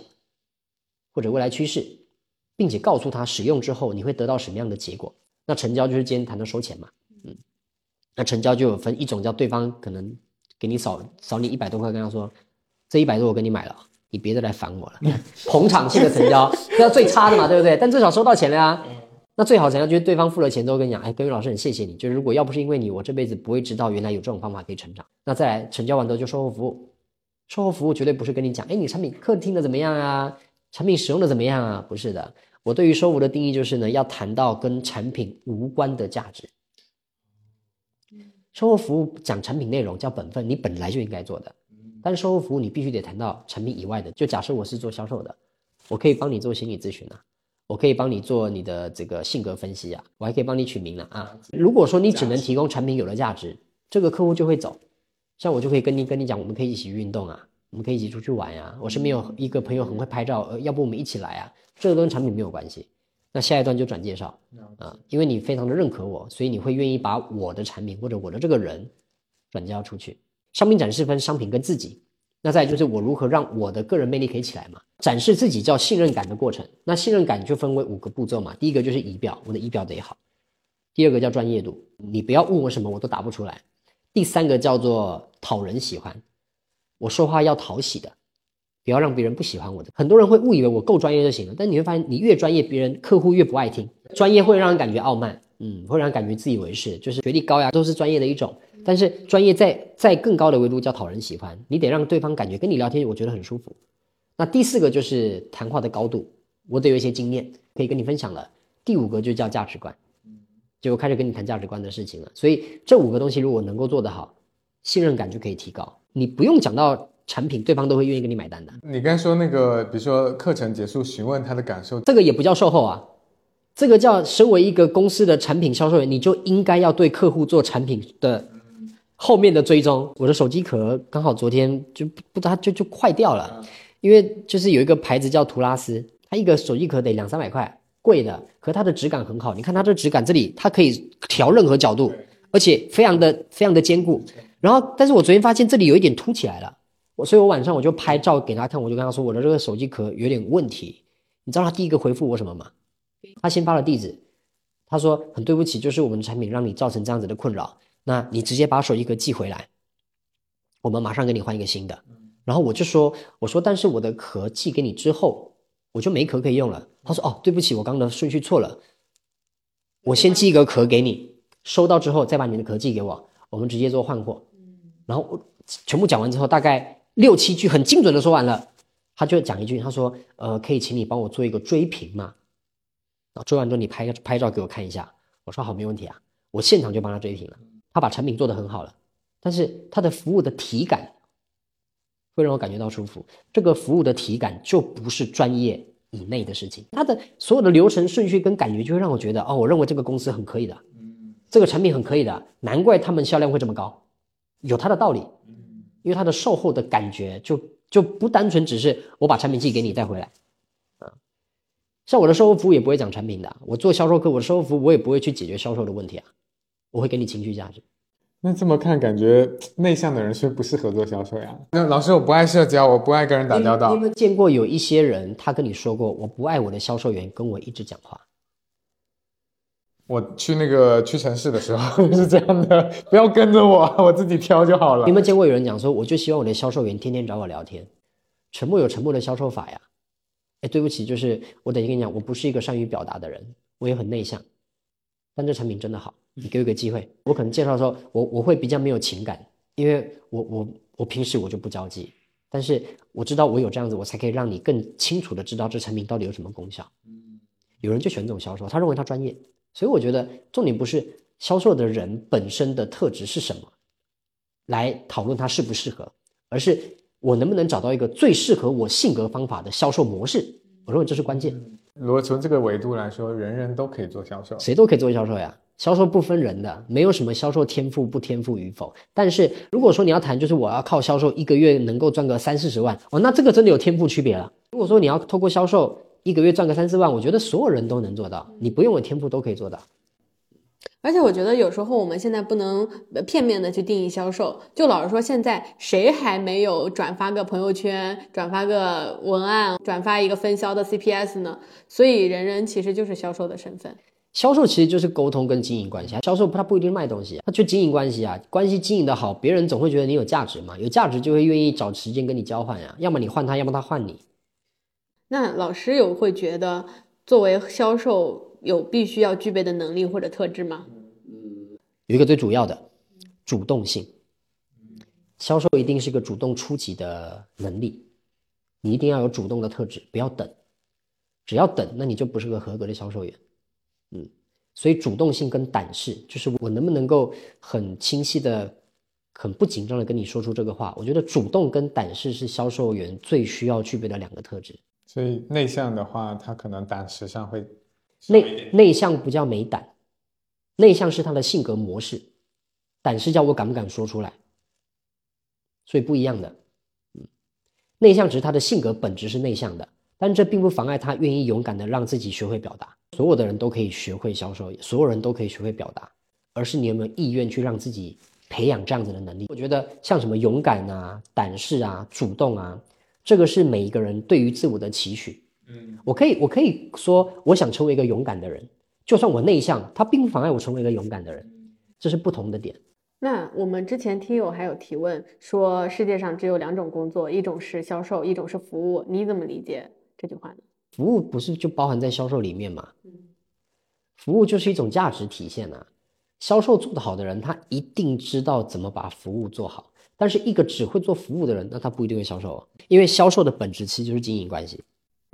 或者未来趋势，并且告诉他使用之后你会得到什么样的结果。那成交就是今天谈到收钱嘛。嗯那成交就有分一种叫对方可能给你少少你一百多块，跟他说这一百多我给你买了，你别再来烦我了。捧场性的成交，这要最差的嘛，对不对？但至少收到钱了呀。那最好成交就是对方付了钱之后跟你讲，哎，各位老师很谢谢你，就是如果要不是因为你，我这辈子不会知道原来有这种方法可以成长。那再来成交完之后就售后服务，售后服务绝对不是跟你讲，哎，你产品客厅的怎么样啊？产品使用的怎么样啊？不是的，我对于售后的定义就是呢，要谈到跟产品无关的价值。售后服务讲产品内容叫本分，你本来就应该做的。但是售后服务你必须得谈到产品以外的。就假设我是做销售的，我可以帮你做心理咨询啊，我可以帮你做你的这个性格分析啊，我还可以帮你取名了啊。如果说你只能提供产品有了价值，这个客户就会走。像我就可以跟你跟你讲，我们可以一起运动啊，我们可以一起出去玩呀。我身边有一个朋友很会拍照，呃，要不我们一起来啊？这个跟产品没有关系。那下一段就转介绍啊，因为你非常的认可我，所以你会愿意把我的产品或者我的这个人转交出去。商品展示分商品跟自己，那再就是我如何让我的个人魅力可以起来嘛？展示自己叫信任感的过程。那信任感就分为五个步骤嘛。第一个就是仪表，我的仪表得好；第二个叫专业度，你不要问我什么我都答不出来；第三个叫做讨人喜欢，我说话要讨喜的。不要让别人不喜欢我的。很多人会误以为我够专业就行了，但你会发现，你越专业，别人客户越不爱听。专业会让人感觉傲慢，嗯，会让人感觉自以为是，就是学历高呀，都是专业的一种。但是专业在在更高的维度叫讨人喜欢，你得让对方感觉跟你聊天，我觉得很舒服。那第四个就是谈话的高度，我得有一些经验可以跟你分享了。第五个就叫价值观，就开始跟你谈价值观的事情了。所以这五个东西如果能够做得好，信任感就可以提高。你不用讲到。产品对方都会愿意跟你买单的。你刚说那个，比如说课程结束询问他的感受，这个也不叫售后啊，这个叫身为一个公司的产品销售员，你就应该要对客户做产品的后面的追踪。我的手机壳刚好昨天就不不它就就坏掉了，因为就是有一个牌子叫图拉斯，它一个手机壳得两三百块，贵的，可它的质感很好。你看它的质感，这里它可以调任何角度，而且非常的非常的坚固。然后，但是我昨天发现这里有一点凸起来了。我所以，我晚上我就拍照给他看，我就跟他说我的这个手机壳有点问题。你知道他第一个回复我什么吗？他先发了地址，他说很对不起，就是我们的产品让你造成这样子的困扰，那你直接把手机壳寄回来，我们马上给你换一个新的。然后我就说，我说但是我的壳寄给你之后，我就没壳可以用了。他说哦，对不起，我刚刚的顺序错了，我先寄一个壳给你，收到之后再把你的壳寄给我，我们直接做换货。然后全部讲完之后，大概。六七句很精准的说完了，他就讲一句，他说：“呃，可以请你帮我做一个追评吗？”然后追完之后你拍个拍照给我看一下。我说好，没问题啊，我现场就帮他追评了。他把产品做得很好了，但是他的服务的体感会让我感觉到舒服。这个服务的体感就不是专业以内的事情。他的所有的流程顺序跟感觉，就会让我觉得，哦，我认为这个公司很可以的，这个产品很可以的，难怪他们销量会这么高，有它的道理。因为它的售后的感觉就就不单纯只是我把产品寄给你带回来，啊，像我的售后服务也不会讲产品的，我做销售课，我的售后服务我也不会去解决销售的问题啊，我会给你情绪价值。那这么看，感觉 内向的人是不适合做销售呀？那老师，我不爱社交，我不爱跟人打交道你有。没有见过有一些人，他跟你说过，我不爱我的销售员跟我一直讲话？我去那个屈臣氏的时候 是这样的，不要跟着我，我自己挑就好了你有。没有见过有人讲说，我就希望我的销售员天天找我聊天，沉默有沉默的销售法呀。哎，对不起，就是我等于跟你讲，我不是一个善于表达的人，我也很内向，但这产品真的好，你给我一个机会，我可能介绍的时候，我我会比较没有情感，因为我我我平时我就不着急，但是我知道我有这样子，我才可以让你更清楚的知道这产品到底有什么功效。有人就选这种销售，他认为他专业，所以我觉得重点不是销售的人本身的特质是什么，来讨论他适不适合，而是我能不能找到一个最适合我性格方法的销售模式。我认为这是关键，如果从这个维度来说，人人都可以做销售。谁都可以做销售呀。销售不分人的，没有什么销售天赋不天赋与否。但是如果说你要谈，就是我要靠销售一个月能够赚个三四十万，哦，那这个真的有天赋区别了。如果说你要透过销售一个月赚个三四万，我觉得所有人都能做到，你不用有天赋都可以做到。而且我觉得有时候我们现在不能片面的去定义销售，就老是说现在谁还没有转发个朋友圈、转发个文案、转发一个分销的 CPS 呢？所以人人其实就是销售的身份。销售其实就是沟通跟经营关系啊，销售他不一定卖东西，他就经营关系啊，关系经营的好，别人总会觉得你有价值嘛，有价值就会愿意找时间跟你交换呀，要么你换他，要么他换你。那老师有会觉得作为销售有必须要具备的能力或者特质吗？有一个最主要的主动性，销售一定是个主动出击的能力，你一定要有主动的特质，不要等，只要等，那你就不是个合格的销售员。嗯，所以主动性跟胆识，就是我能不能够很清晰的、很不紧张的跟你说出这个话。我觉得主动跟胆识是销售员最需要具备的两个特质。所以内向的话，他可能胆识上会内内向不叫没胆，内向是他的性格模式，胆是叫我敢不敢说出来，所以不一样的。嗯，内向只是他的性格本质是内向的，但这并不妨碍他愿意勇敢的让自己学会表达。所有的人都可以学会销售，所有人都可以学会表达，而是你有没有意愿去让自己培养这样子的能力。我觉得像什么勇敢啊、胆识啊、主动啊，这个是每一个人对于自我的期许。嗯，我可以，我可以说，我想成为一个勇敢的人，就算我内向，它并不妨碍我成为一个勇敢的人，这是不同的点。那我们之前听友还有提问说，世界上只有两种工作，一种是销售，一种是服务，你怎么理解这句话呢？服务不是就包含在销售里面吗？服务就是一种价值体现啊。销售做得好的人，他一定知道怎么把服务做好。但是一个只会做服务的人，那他不一定会销售哦，因为销售的本质其实就是经营关系。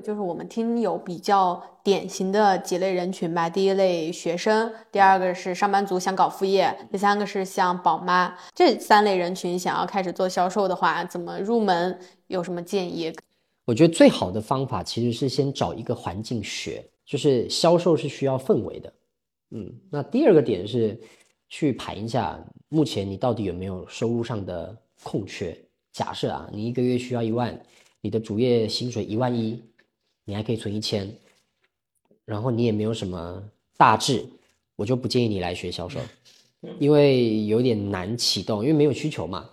就是我们听友比较典型的几类人群吧。第一类学生，第二个是上班族想搞副业，第三个是像宝妈这三类人群想要开始做销售的话，怎么入门？有什么建议？我觉得最好的方法其实是先找一个环境学，就是销售是需要氛围的。嗯，那第二个点是去盘一下目前你到底有没有收入上的空缺。假设啊，你一个月需要一万，你的主业薪水一万一，你还可以存一千，然后你也没有什么大志，我就不建议你来学销售，因为有点难启动，因为没有需求嘛。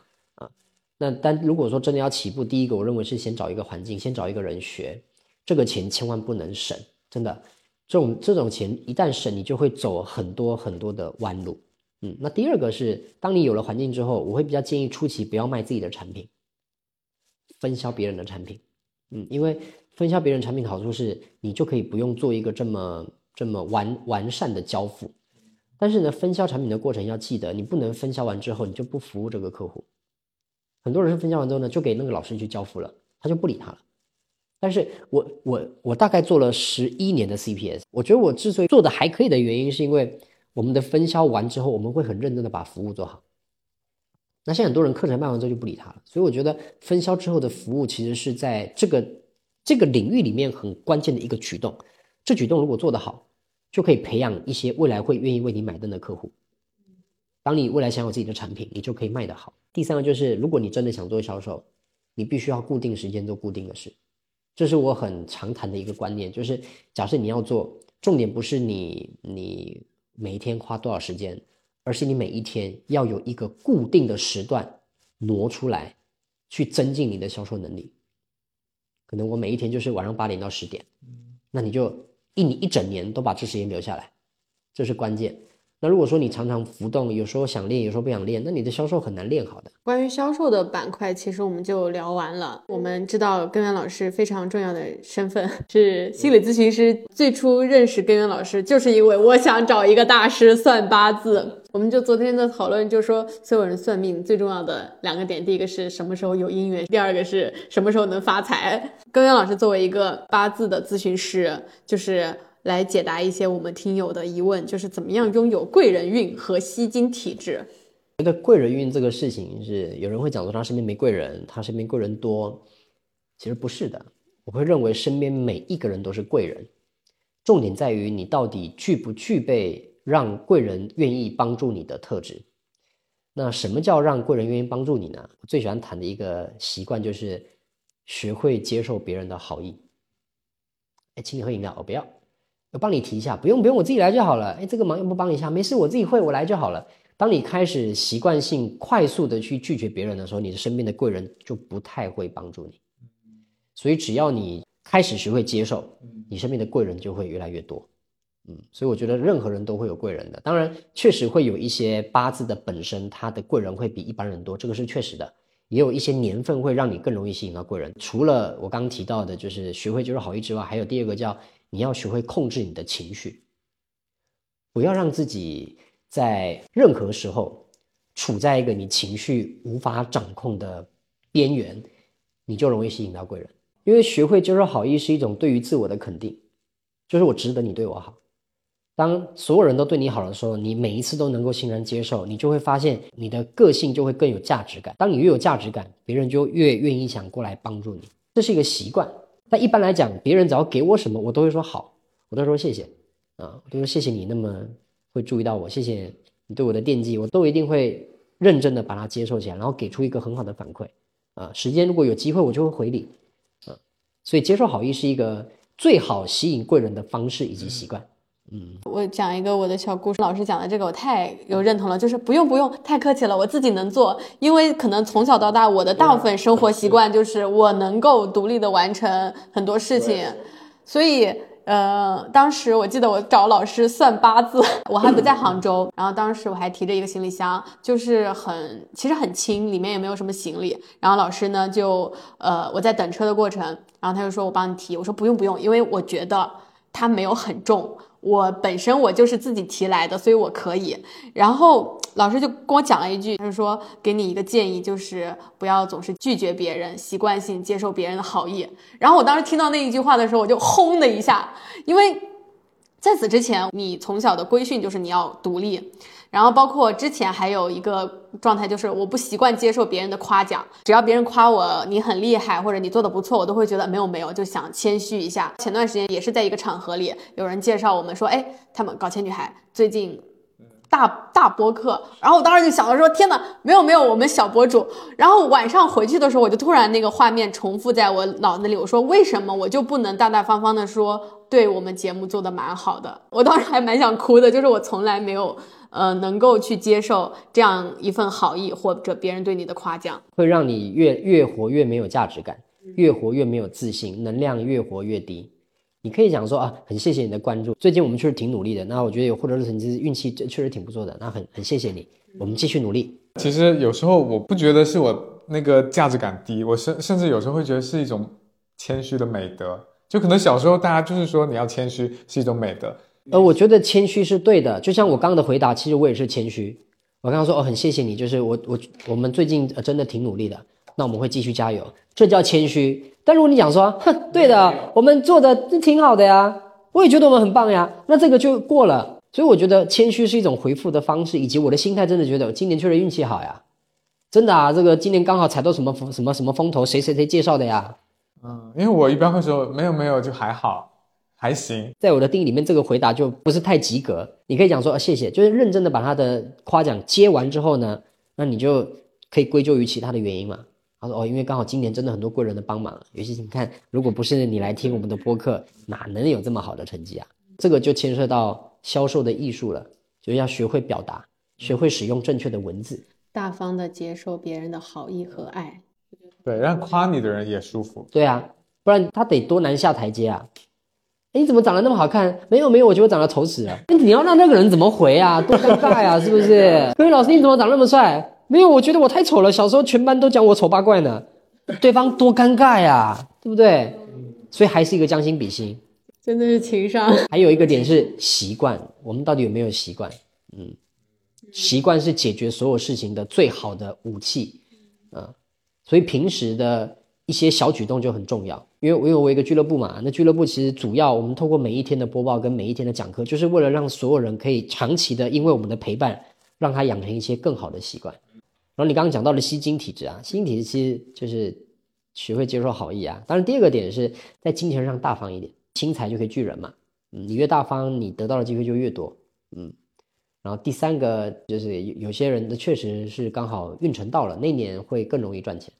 那但如果说真的要起步，第一个我认为是先找一个环境，先找一个人学，这个钱千万不能省，真的，这种这种钱一旦省，你就会走很多很多的弯路。嗯，那第二个是，当你有了环境之后，我会比较建议初期不要卖自己的产品，分销别人的产品。嗯，因为分销别人产品的好处是，你就可以不用做一个这么这么完完善的交付。但是呢，分销产品的过程要记得，你不能分销完之后你就不服务这个客户。很多人分销完之后呢，就给那个老师去交付了，他就不理他了。但是我我我大概做了十一年的 CPS，我觉得我之所以做的还可以的原因，是因为我们的分销完之后，我们会很认真的把服务做好。那现在很多人课程卖完之后就不理他了，所以我觉得分销之后的服务其实是在这个这个领域里面很关键的一个举动。这举动如果做得好，就可以培养一些未来会愿意为你买单的客户。当你未来想有自己的产品，你就可以卖得好。第三个就是，如果你真的想做销售，你必须要固定时间做固定的事。这是我很常谈的一个观念，就是假设你要做，重点不是你你每一天花多少时间，而是你每一天要有一个固定的时段挪出来，去增进你的销售能力。可能我每一天就是晚上八点到十点，那你就一你一整年都把这时间留下来，这是关键。那如果说你常常浮动，有时候想练，有时候不想练，那你的销售很难练好的。关于销售的板块，其实我们就聊完了。我们知道根源老师非常重要的身份是心理咨询师。最初认识根源老师，就是因为我想找一个大师算八字。我们就昨天的讨论，就说所有人算命最重要的两个点，第一个是什么时候有姻缘，第二个是什么时候能发财。根源老师作为一个八字的咨询师，就是。来解答一些我们听友的疑问，就是怎么样拥有贵人运和吸金体质。觉得贵人运这个事情是有人会讲说他身边没贵人，他身边贵人多，其实不是的。我会认为身边每一个人都是贵人，重点在于你到底具不具备让贵人愿意帮助你的特质。那什么叫让贵人愿意帮助你呢？我最喜欢谈的一个习惯就是学会接受别人的好意。哎，请你喝饮料，我不要。我帮你提一下，不用不用，我自己来就好了。哎，这个忙要不帮一下，没事，我自己会，我来就好了。当你开始习惯性快速的去拒绝别人的时候，你的身边的贵人就不太会帮助你。所以只要你开始学会接受，你身边的贵人就会越来越多。嗯，所以我觉得任何人都会有贵人的，当然确实会有一些八字的本身，他的贵人会比一般人多，这个是确实的。也有一些年份会让你更容易吸引到贵人。除了我刚刚提到的，就是学会接受好意之外，还有第二个叫。你要学会控制你的情绪，不要让自己在任何时候处在一个你情绪无法掌控的边缘，你就容易吸引到贵人。因为学会接受好意是一种对于自我的肯定，就是我值得你对我好。当所有人都对你好的时候，你每一次都能够欣然接受，你就会发现你的个性就会更有价值感。当你越有价值感，别人就越愿意想过来帮助你。这是一个习惯。但一般来讲，别人只要给我什么，我都会说好，我都说谢谢，啊，我都说谢谢你那么会注意到我，谢谢你对我的惦记，我都一定会认真的把它接受起来，然后给出一个很好的反馈，啊，时间如果有机会，我就会回礼，啊，所以接受好意是一个最好吸引贵人的方式以及习惯。我讲一个我的小故事。老师讲的这个我太有认同了，就是不用不用，太客气了，我自己能做。因为可能从小到大，我的大部分生活习惯就是我能够独立的完成很多事情，所以呃，当时我记得我找老师算八字，我还不在杭州，然后当时我还提着一个行李箱，就是很其实很轻，里面也没有什么行李。然后老师呢就呃我在等车的过程，然后他就说我帮你提，我说不用不用，因为我觉得它没有很重。我本身我就是自己提来的，所以我可以。然后老师就跟我讲了一句，他说给你一个建议，就是不要总是拒绝别人，习惯性接受别人的好意。然后我当时听到那一句话的时候，我就轰的一下，因为在此之前，你从小的规训就是你要独立。然后包括之前还有一个状态，就是我不习惯接受别人的夸奖，只要别人夸我你很厉害或者你做的不错，我都会觉得没有没有，就想谦虚一下。前段时间也是在一个场合里，有人介绍我们说，哎，他们搞钱女孩最近大大播客，然后我当时就想到说，天呐，没有没有，我们小博主。然后晚上回去的时候，我就突然那个画面重复在我脑子里，我说为什么我就不能大大方方的说，对我们节目做的蛮好的？我当时还蛮想哭的，就是我从来没有。呃，能够去接受这样一份好意或者别人对你的夸奖，会让你越越活越没有价值感，越活越没有自信，能量越活越低。你可以讲说啊，很谢谢你的关注，最近我们确实挺努力的。那我觉得有获得的成绩，运气确实挺不错的。那很很谢谢你，我们继续努力。其实有时候我不觉得是我那个价值感低，我甚甚至有时候会觉得是一种谦虚的美德。就可能小时候大家就是说你要谦虚是一种美德。呃，我觉得谦虚是对的，就像我刚刚的回答，其实我也是谦虚。我刚刚说哦，很谢谢你，就是我我我们最近真的挺努力的，那我们会继续加油，这叫谦虚。但如果你讲说，哼，对的，我们做的挺好的呀，我也觉得我们很棒呀，那这个就过了。所以我觉得谦虚是一种回复的方式，以及我的心态真的觉得今年确实运气好呀，真的啊，这个今年刚好踩到什么风什么什么风头，谁谁谁介绍的呀，嗯，因为我一般会说没有没有就还好，还行。在我的定义里面，这个回答就不是太及格。你可以讲说、啊谢谢，就是认真的把他的夸奖接完之后呢，那你就可以归咎于其他的原因嘛。他说哦，因为刚好今年真的很多贵人的帮忙，尤其是你看，如果不是你来听我们的播客，哪能有这么好的成绩啊？这个就牵涉到销售的艺术了，就是要学会表达，学会使用正确的文字。大方的接受别人的好意和爱。对，让夸你的人也舒服。对啊，不然他得多难下台阶啊！哎，你怎么长得那么好看？没有没有，我觉得我长得丑死了。那你要让那个人怎么回啊？多尴尬呀、是不是？各位老师，你怎么长那么帅？没有，我觉得我太丑了。小时候全班都讲我丑八怪呢，对方多尴尬呀，对不对？所以还是一个将心比心。真的是情商。还有一个点是习惯，我们到底有没有习惯？嗯，习惯是解决所有事情的最好的武器啊、所以平时的一些小举动就很重要。因为因为我一个俱乐部嘛，那俱乐部其实主要我们透过每一天的播报跟每一天的讲课，就是为了让所有人可以长期的因为我们的陪伴，让他养成一些更好的习惯。然后你刚刚讲到的吸金体质啊，吸金体质其实就是学会接受好意啊。当然，第二个点是在金钱上大方一点，轻财就可以聚人嘛。嗯，你越大方，你得到的机会就越多。嗯，然后第三个就是有有些人的确实是刚好运程到了，那年会更容易赚钱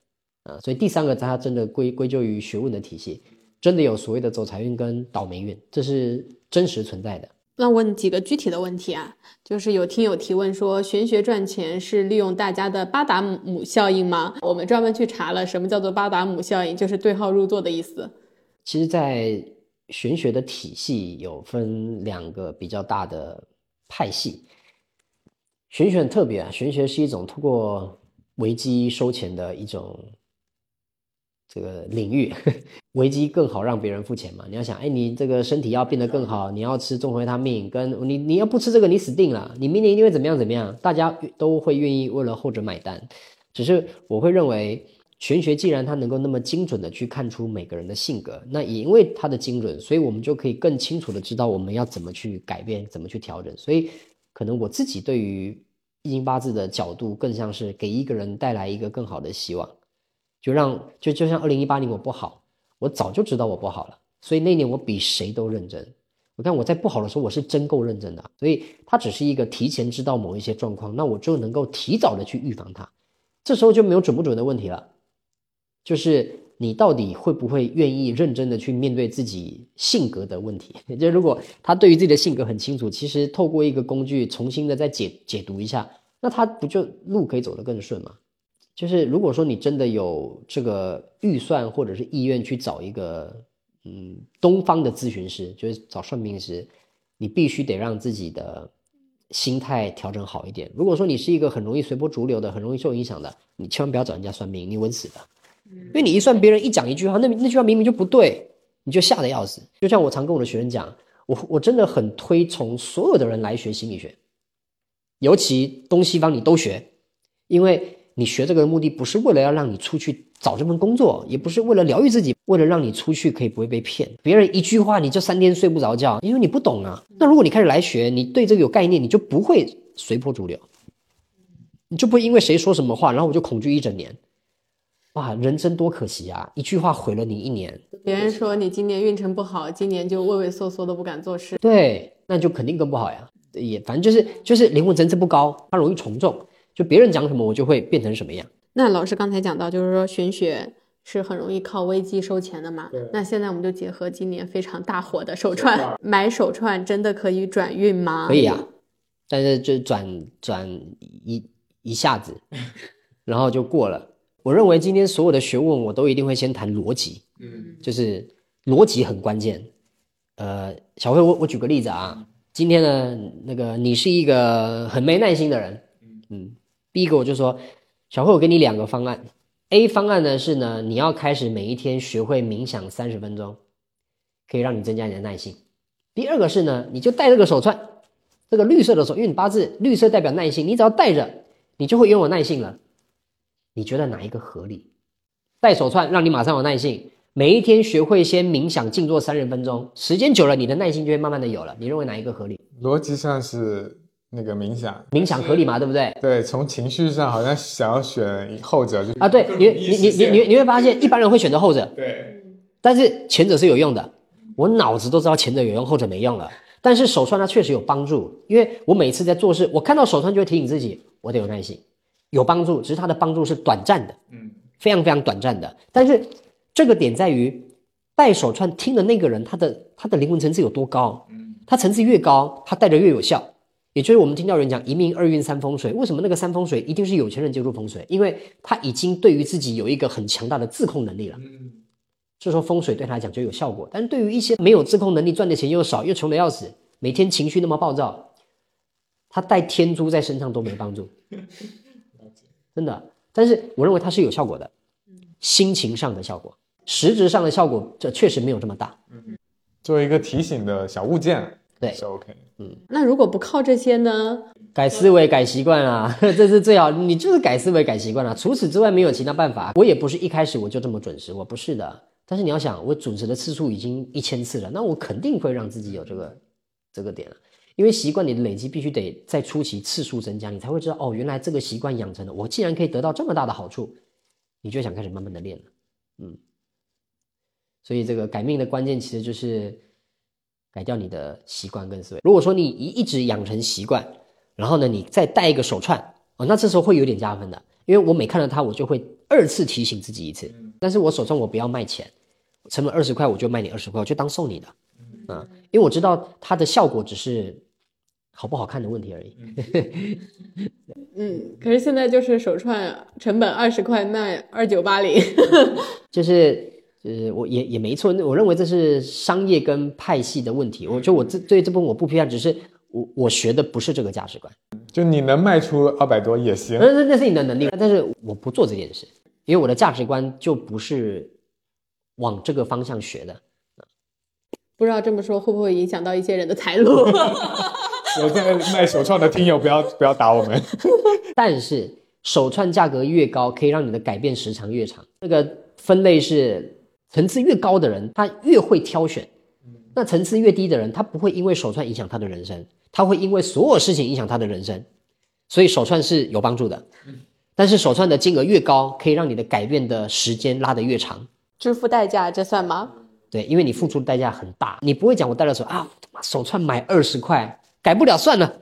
啊。所以第三个它真的归归咎于学问的体系，真的有所谓的走财运跟倒霉运，这是真实存在的。那问几个具体的问题啊，就是有听友提问说，玄学赚钱是利用大家的巴达姆效应吗？我们专门去查了，什么叫做巴达姆效应，就是对号入座的意思。其实，在玄学的体系有分两个比较大的派系。玄学很特别啊，玄学是一种通过危机收钱的一种这个领域。危机更好让别人付钱嘛？你要想，哎，你这个身体要变得更好，你要吃综合他命，跟你你要不吃这个，你死定了，你明年一定会怎么样怎么样？大家都会愿意为了后者买单。只是我会认为，玄学既然它能够那么精准的去看出每个人的性格，那也因为它的精准，所以我们就可以更清楚的知道我们要怎么去改变，怎么去调整。所以，可能我自己对于易经八字的角度，更像是给一个人带来一个更好的希望，就让就就像二零一八年我不好，我早就知道我不好了，所以那年我比谁都认真。我看我在不好的时候，我是真够认真的，所以它只是一个提前知道某一些状况，那我就能够提早的去预防它。这时候就没有准不准的问题了，就是你到底会不会愿意认真的去面对自己性格的问题。就如果他对于自己的性格很清楚，其实透过一个工具重新的再解解读一下，那他不就路可以走得更顺吗？就是如果说你真的有这个预算或者是意愿去找一个嗯东方的咨询师，就是找算命师，你必须得让自己的心态调整好一点。如果说你是一个很容易随波逐流的、很容易受影响的，你千万不要找人家算命，你稳死的。因为你一算别人一讲一句话，那那句话明明就不对，你就吓得要死。就像我常跟我的学生讲，我我真的很推崇所有的人来学心理学，尤其东西方你都学，因为你学这个的目的不是为了要让你出去找这份工作，也不是为了疗愈自己，为了让你出去可以不会被骗。别人一句话你就三天睡不着觉，因为你不懂啊。那如果你开始来学，你对这个有概念，你就不会随波逐流，你就不会因为谁说什么话，然后我就恐惧一整年。哇，人生多可惜啊！一句话毁了你一年。别人说你今年运程不好，今年就畏畏缩缩的不敢做事。对，那就肯定更不好呀。也反正就是就是灵魂层次不高，它容易从众。就别人讲什么，我就会变成什么样。那老师刚才讲到，就是说玄学是很容易靠危机收钱的嘛。那现在我们就结合今年非常大火的手串，买手串真的可以转运吗？可以啊，但是就转转一一下子，然后就过了。我认为今天所有的学问，我都一定会先谈逻辑，嗯，就是逻辑很关键。呃，小慧，我我举个例子啊，今天呢，那个你是一个很没耐心的人，嗯，第一个我就说，小慧，我给你两个方案，A 方案呢是呢，你要开始每一天学会冥想三十分钟，可以让你增加你的耐心。第二个是呢，你就戴这个手串，这个绿色的手，因为你八字绿色代表耐心，你只要戴着，你就会拥有耐性了。你觉得哪一个合理？戴手串让你马上有耐性，每一天学会先冥想静坐三十分钟，时间久了，你的耐心就会慢慢的有了。你认为哪一个合理？逻辑上是那个冥想，冥想合理嘛？对不对？对，从情绪上好像想要选后者，就啊，对你你你你你你会发现，一般人会选择后者，对，但是前者是有用的，我脑子都知道前者有用，后者没用了。但是手串它确实有帮助，因为我每次在做事，我看到手串就会提醒自己，我得有耐心，有帮助，只是它的帮助是短暂的，嗯，非常非常短暂的。但是这个点在于戴手串听的那个人，他的他的灵魂层次有多高，嗯，他层次越高，他戴着越有效。也就是我们听到人讲一命二运三风水，为什么那个三风水一定是有钱人接触风水？因为他已经对于自己有一个很强大的自控能力了。嗯，这时候风水对他来讲就有效果。但是对于一些没有自控能力、赚的钱又少、又穷的要死、每天情绪那么暴躁，他带天珠在身上都没帮助。真的，但是我认为它是有效果的，心情上的效果，实质上的效果这确实没有这么大。嗯作为一个提醒的小物件，对是 OK。嗯那如果不靠这些呢？改思维、改习惯啊，这是最好。你就是改思维、改习惯啊。除此之外没有其他办法。我也不是一开始我就这么准时，我不是的。但是你要想，我准时的次数已经一千次了，那我肯定会让自己有这个这个点了。因为习惯你的累积必须得在初期次数增加，你才会知道哦，原来这个习惯养成了，我竟然可以得到这么大的好处，你就想开始慢慢的练了。嗯，所以这个改命的关键其实就是改掉你的习惯跟思维。如果说你一一直养成习惯，然后呢，你再戴一个手串哦，那这时候会有点加分的，因为我每看到它，我就会二次提醒自己一次。但是我手串我不要卖钱，成本二十块我就卖你二十块，我就当送你的，嗯，因为我知道它的效果只是好不好看的问题而已。嗯，可是现在就是手串成本二十块卖二九八零，就是呃，我也也没错，我认为这是商业跟派系的问题。我就我这对这部分我不批判，只是我我学的不是这个价值观，就你能卖出二百多也行。那那那是你的能力，但是我不做这件事，因为我的价值观就不是往这个方向学的。不知道这么说会不会影响到一些人的财路？有在卖手串的听友不要不要打我们。但是手串价格越高，可以让你的改变时长越长。这个分类是层次越高的人，他越会挑选；那层次越低的人，他不会因为手串影响他的人生，他会因为所有事情影响他的人生。所以手串是有帮助的，但是手串的金额越高，可以让你的改变的时间拉得越长。支付代价，这算吗？对，因为你付出的代价很大，你不会讲我戴了手啊，手串买二十块，改不了算了。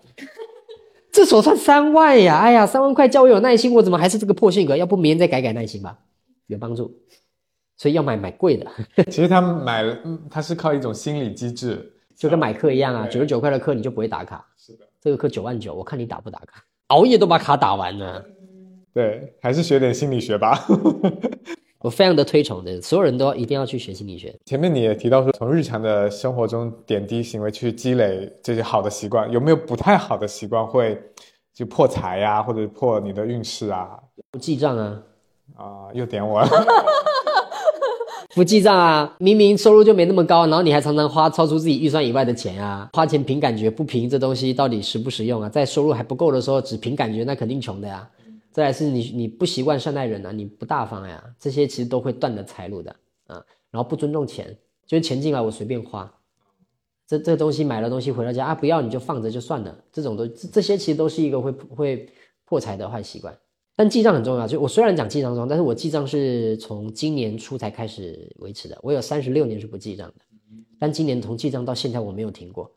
这手串三万呀，哎呀，三万块叫我有耐心，我怎么还是这个破性格？要不明天再改改耐心吧，有帮助。所以要买买贵的，其实他买了，嗯他是靠一种心理机制，就跟买课一样啊，九十九块的课你就不会打卡。是的，这个课九万九，我看你打不打卡，熬夜都把卡打完了。对，还是学点心理学吧。我非常的推崇的，所有人都要一定要去学心理学。前面你也提到说，从日常的生活中点滴行为去积累这些好的习惯，有没有不太好的习惯会就破财呀、或者破你的运势啊？不记账啊，啊、又点我了。不记账啊，明明收入就没那么高，然后你还常常花超出自己预算以外的钱啊，花钱凭感觉不凭这东西到底实不实用啊？在收入还不够的时候只凭感觉，那肯定穷的呀。再来是你你不习惯善待人啊，你不大方呀，这些其实都会断的财路的啊。然后不尊重钱，就是钱进来我随便花，这这东西买了东西回到家啊不要你就放着就算了，这种都这些其实都是一个会会破财的坏习惯。但记账很重要，就我虽然讲记账重要，但是我记账是从今年初才开始维持的，我有三十六年是不记账的，但今年从记账到现在我没有停过。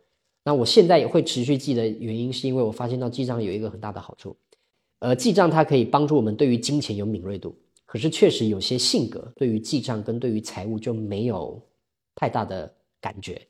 那我现在也会持续记的原因，是因为我发现到记账有一个很大的好处，呃，记账它可以帮助我们对于金钱有敏锐度，可是确实有些性格对于记账跟对于财务就没有太大的感觉。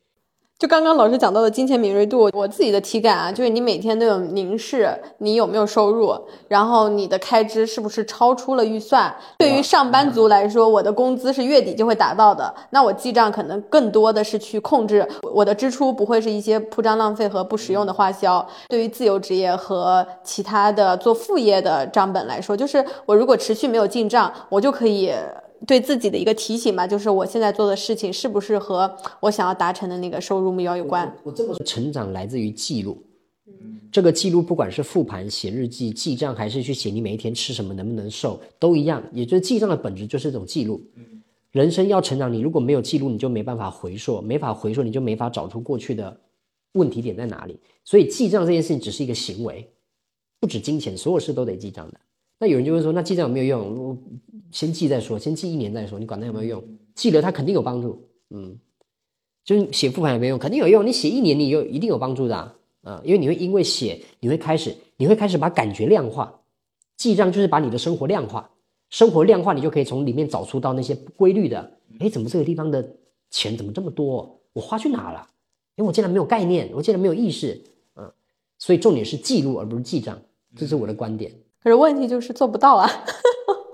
就刚刚老师讲到的金钱敏锐度，我自己的体感啊，就是你每天都有凝视你有没有收入，然后你的开支是不是超出了预算。对于上班族来说，我的工资是月底就会达到的，那我记账可能更多的是去控制我的支出，不会是一些铺张浪费和不实用的花销。对于自由职业和其他的做副业的账本来说，就是我如果持续没有进账，我就可以。对自己的一个提醒吧，就是我现在做的事情是不是和我想要达成的那个收入目标有关？我这么说，成长来自于记录。这个记录不管是复盘、写日记、记账，还是去写你每一天吃什么、能不能瘦，都一样。也就是记账的本质就是一种记录。人生要成长，你如果没有记录，你就没办法回溯，没法回溯，你就没法找出过去的问题点在哪里。所以记账这件事情只是一个行为，不止金钱，所有事都得记账的。那有人就会说，那记账有没有用？我先记再说，先记一年再说，你管它有没有用？记了它肯定有帮助，嗯，就是写复盘有没有用？肯定有用，你写一年你有一定有帮助的啊，啊因为你会因为写，你会开始你会开始把感觉量化，记账就是把你的生活量化，生活量化你就可以从里面找出到那些不规律的，哎，怎么这个地方的钱怎么这么多？我花去哪了？因为我竟然没有概念，我竟然没有意识，嗯，所以重点是记录而不是记账，这是我的观点。可是问题就是做不到啊。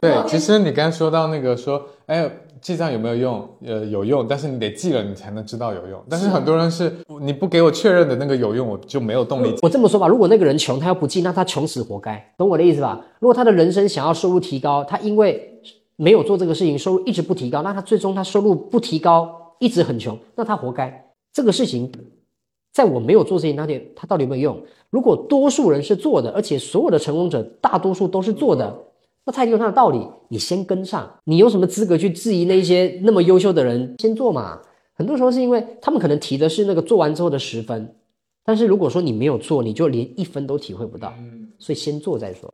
对，其实你刚说到那个说，哎，记账有没有用？呃，有用，但是你得记了，你才能知道有用。但是很多人是你不给我确认的那个有用，我就没有动力。我这么说吧，如果那个人穷，他要不记，那他穷死活该，懂我的意思吧？如果他的人生想要收入提高，他因为没有做这个事情，收入一直不提高，那他最终他收入不提高，一直很穷，那他活该。这个事情，在我没有做这些那点，他到底有没有用？如果多数人是做的，而且所有的成功者大多数都是做的，那他一定有他的道理。你先跟上，你有什么资格去质疑那些那么优秀的人？先做嘛。很多时候是因为他们可能提的是那个做完之后的十分，但是如果说你没有做，你就连一分都体会不到。所以先做再说。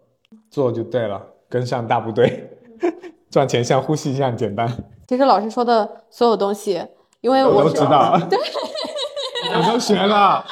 做就对了，跟上大部队，赚钱像呼吸一样简单。其实老师说的所有东西，因为我我都知道，对，我都学了。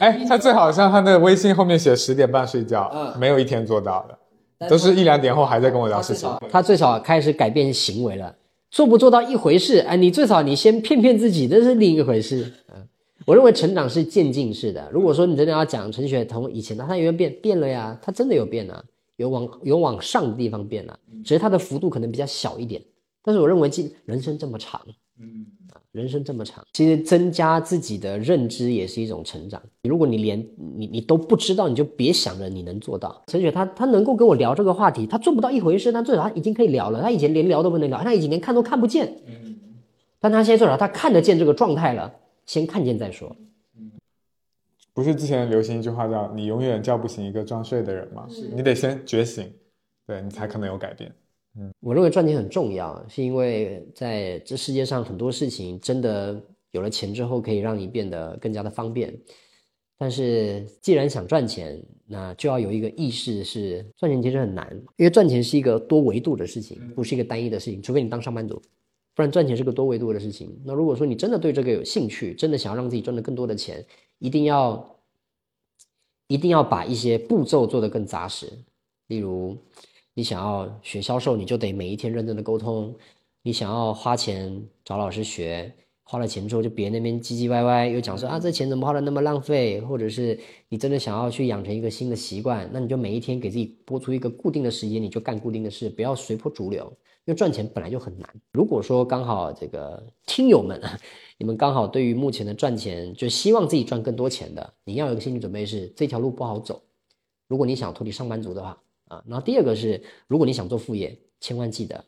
哎，他最好像他的微信后面写十点半睡觉，嗯没有一天做到的，都是一两点后还在跟我聊事情。他最少开始改变行为了，做不做到一回事，哎，你最少你先骗骗自己，这是另一回事。嗯，我认为成长是渐进式的。如果说你真的要讲陈雪从以前的，他有没有变？变了呀，他真的有变啊，有往有往上的地方变了，只是他的幅度可能比较小一点。但是我认为，进人生这么长，嗯啊，人生这么长，其实增加自己的认知也是一种成长。如果你连你你都不知道，你就别想着你能做到。陈雪她她能够跟我聊这个话题，她做不到一回事，但最少她已经可以聊了。她以前连聊都不能聊，她以前连看都看不见，但她现在最少她看得见这个状态了，先看见再说。不是之前流行一句话叫“你永远叫不醒一个装睡的人”吗？你得先觉醒，对你才可能有改变。我认为赚钱很重要，是因为在这世界上很多事情真的有了钱之后，可以让你变得更加的方便。但是既然想赚钱，那就要有一个意识是赚钱其实很难，因为赚钱是一个多维度的事情，不是一个单一的事情。除非你当上班族，不然赚钱是个多维度的事情。那如果说你真的对这个有兴趣，真的想要让自己赚得更多的钱，一定要一定要把一些步骤做得更扎实，例如。你想要学销售，你就得每一天认真的沟通。你想要花钱找老师学，花了钱之后就别那边唧唧歪歪，又讲说啊这钱怎么花的那么浪费，或者是你真的想要去养成一个新的习惯，那你就每一天给自己拨出一个固定的时间，你就干固定的事，不要随波逐流。因为赚钱本来就很难。如果说刚好这个听友们，你们刚好对于目前的赚钱，就希望自己赚更多钱的，你要有个心理准备是这条路不好走。如果你想脱离上班族的话。啊，然后第二个是，如果你想做副业，千万记得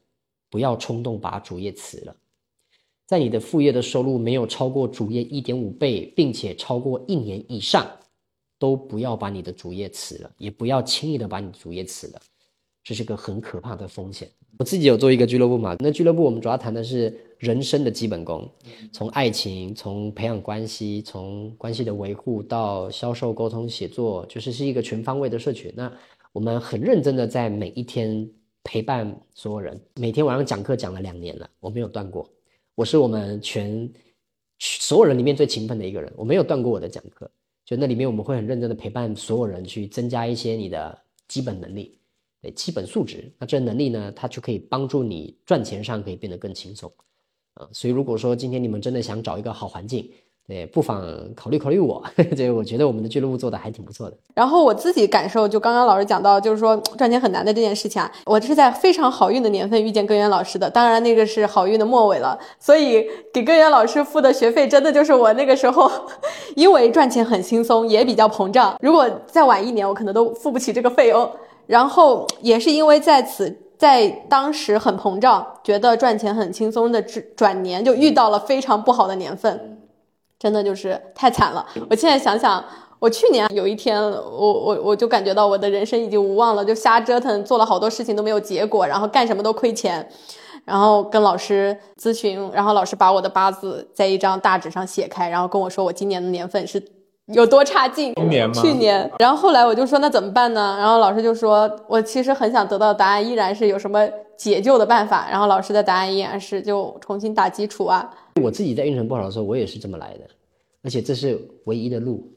不要冲动把主业辞了。在你的副业的收入没有超过主业一点五倍，并且超过一年以上，都不要把你的主业辞了，也不要轻易的把你主业辞了，这是个很可怕的风险。我自己有做一个俱乐部嘛，那俱乐部我们主要谈的是人生的基本功，从爱情，从培养关系，从关系的维护到销售、沟通、写作，就是是一个全方位的社群。那我们很认真的在每一天陪伴所有人，每天晚上讲课讲了两年了，我没有断过。我是我们全所有人里面最勤奋的一个人，我没有断过我的讲课。就那里面我们会很认真的陪伴所有人去增加一些你的基本能力，对基本素质。那这能力呢，它就可以帮助你赚钱上可以变得更轻松啊。所以如果说今天你们真的想找一个好环境，对，不妨考虑考虑我。这我觉得我们的俱乐部做的还挺不错的。然后我自己感受，就刚刚老师讲到，就是说赚钱很难的这件事情啊，我是在非常好运的年份遇见根源老师的。当然那个是好运的末尾了，所以给根源老师付的学费，真的就是我那个时候，因为赚钱很轻松，也比较膨胀。如果再晚一年，我可能都付不起这个费用。然后也是因为在此。在当时很膨胀，觉得赚钱很轻松的转转年，就遇到了非常不好的年份。真的就是太惨了！我现在想想，我去年有一天，我我我就感觉到我的人生已经无望了，就瞎折腾，做了好多事情都没有结果，然后干什么都亏钱，然后跟老师咨询，然后老师把我的八字在一张大纸上写开，然后跟我说我今年的年份是有多差劲。今年吗？去年，然后后来我就说那怎么办呢？然后老师就说，我其实很想得到的答案依然是有什么解救的办法。然后老师的答案依然是就重新打基础啊。我自己在运程不好的时候，我也是这么来的，而且这是唯一的路。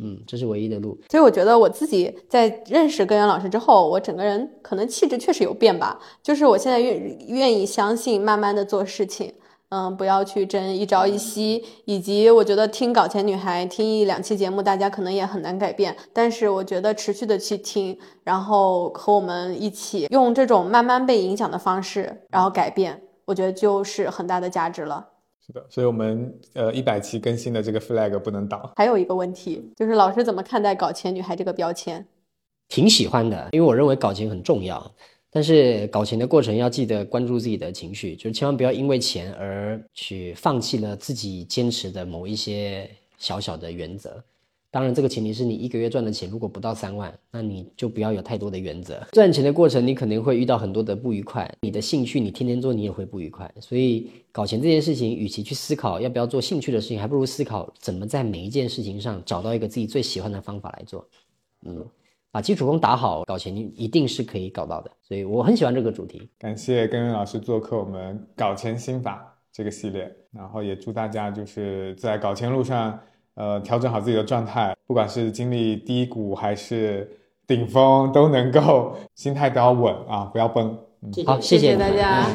嗯，这是唯一的路。所以我觉得我自己在认识根源老师之后，我整个人可能气质确实有变吧。就是我现在愿愿意相信，慢慢的做事情，嗯，不要去争一朝一夕。以及我觉得听搞钱女孩听一两期节目，大家可能也很难改变。但是我觉得持续的去听，然后和我们一起用这种慢慢被影响的方式，然后改变，我觉得就是很大的价值了。是的，所以我们呃一百期更新的这个 flag 不能倒。还有一个问题就是老师怎么看待“搞钱女孩”这个标签？挺喜欢的，因为我认为搞钱很重要。但是搞钱的过程要记得关注自己的情绪，就是千万不要因为钱而去放弃了自己坚持的某一些小小的原则。当然，这个前提是你一个月赚的钱如果不到三万，那你就不要有太多的原则。赚钱的过程，你肯定会遇到很多的不愉快。你的兴趣，你天天做，你也会不愉快。所以，搞钱这件事情，与其去思考要不要做兴趣的事情，还不如思考怎么在每一件事情上找到一个自己最喜欢的方法来做。嗯，把基础功打好，搞钱一定是可以搞到的。所以，我很喜欢这个主题。感谢根源老师做客我们搞钱心法这个系列，然后也祝大家就是在搞钱路上。呃，调整好自己的状态，不管是经历低谷还是顶峰，都能够心态都要稳啊，不要崩。嗯好，谢谢大家。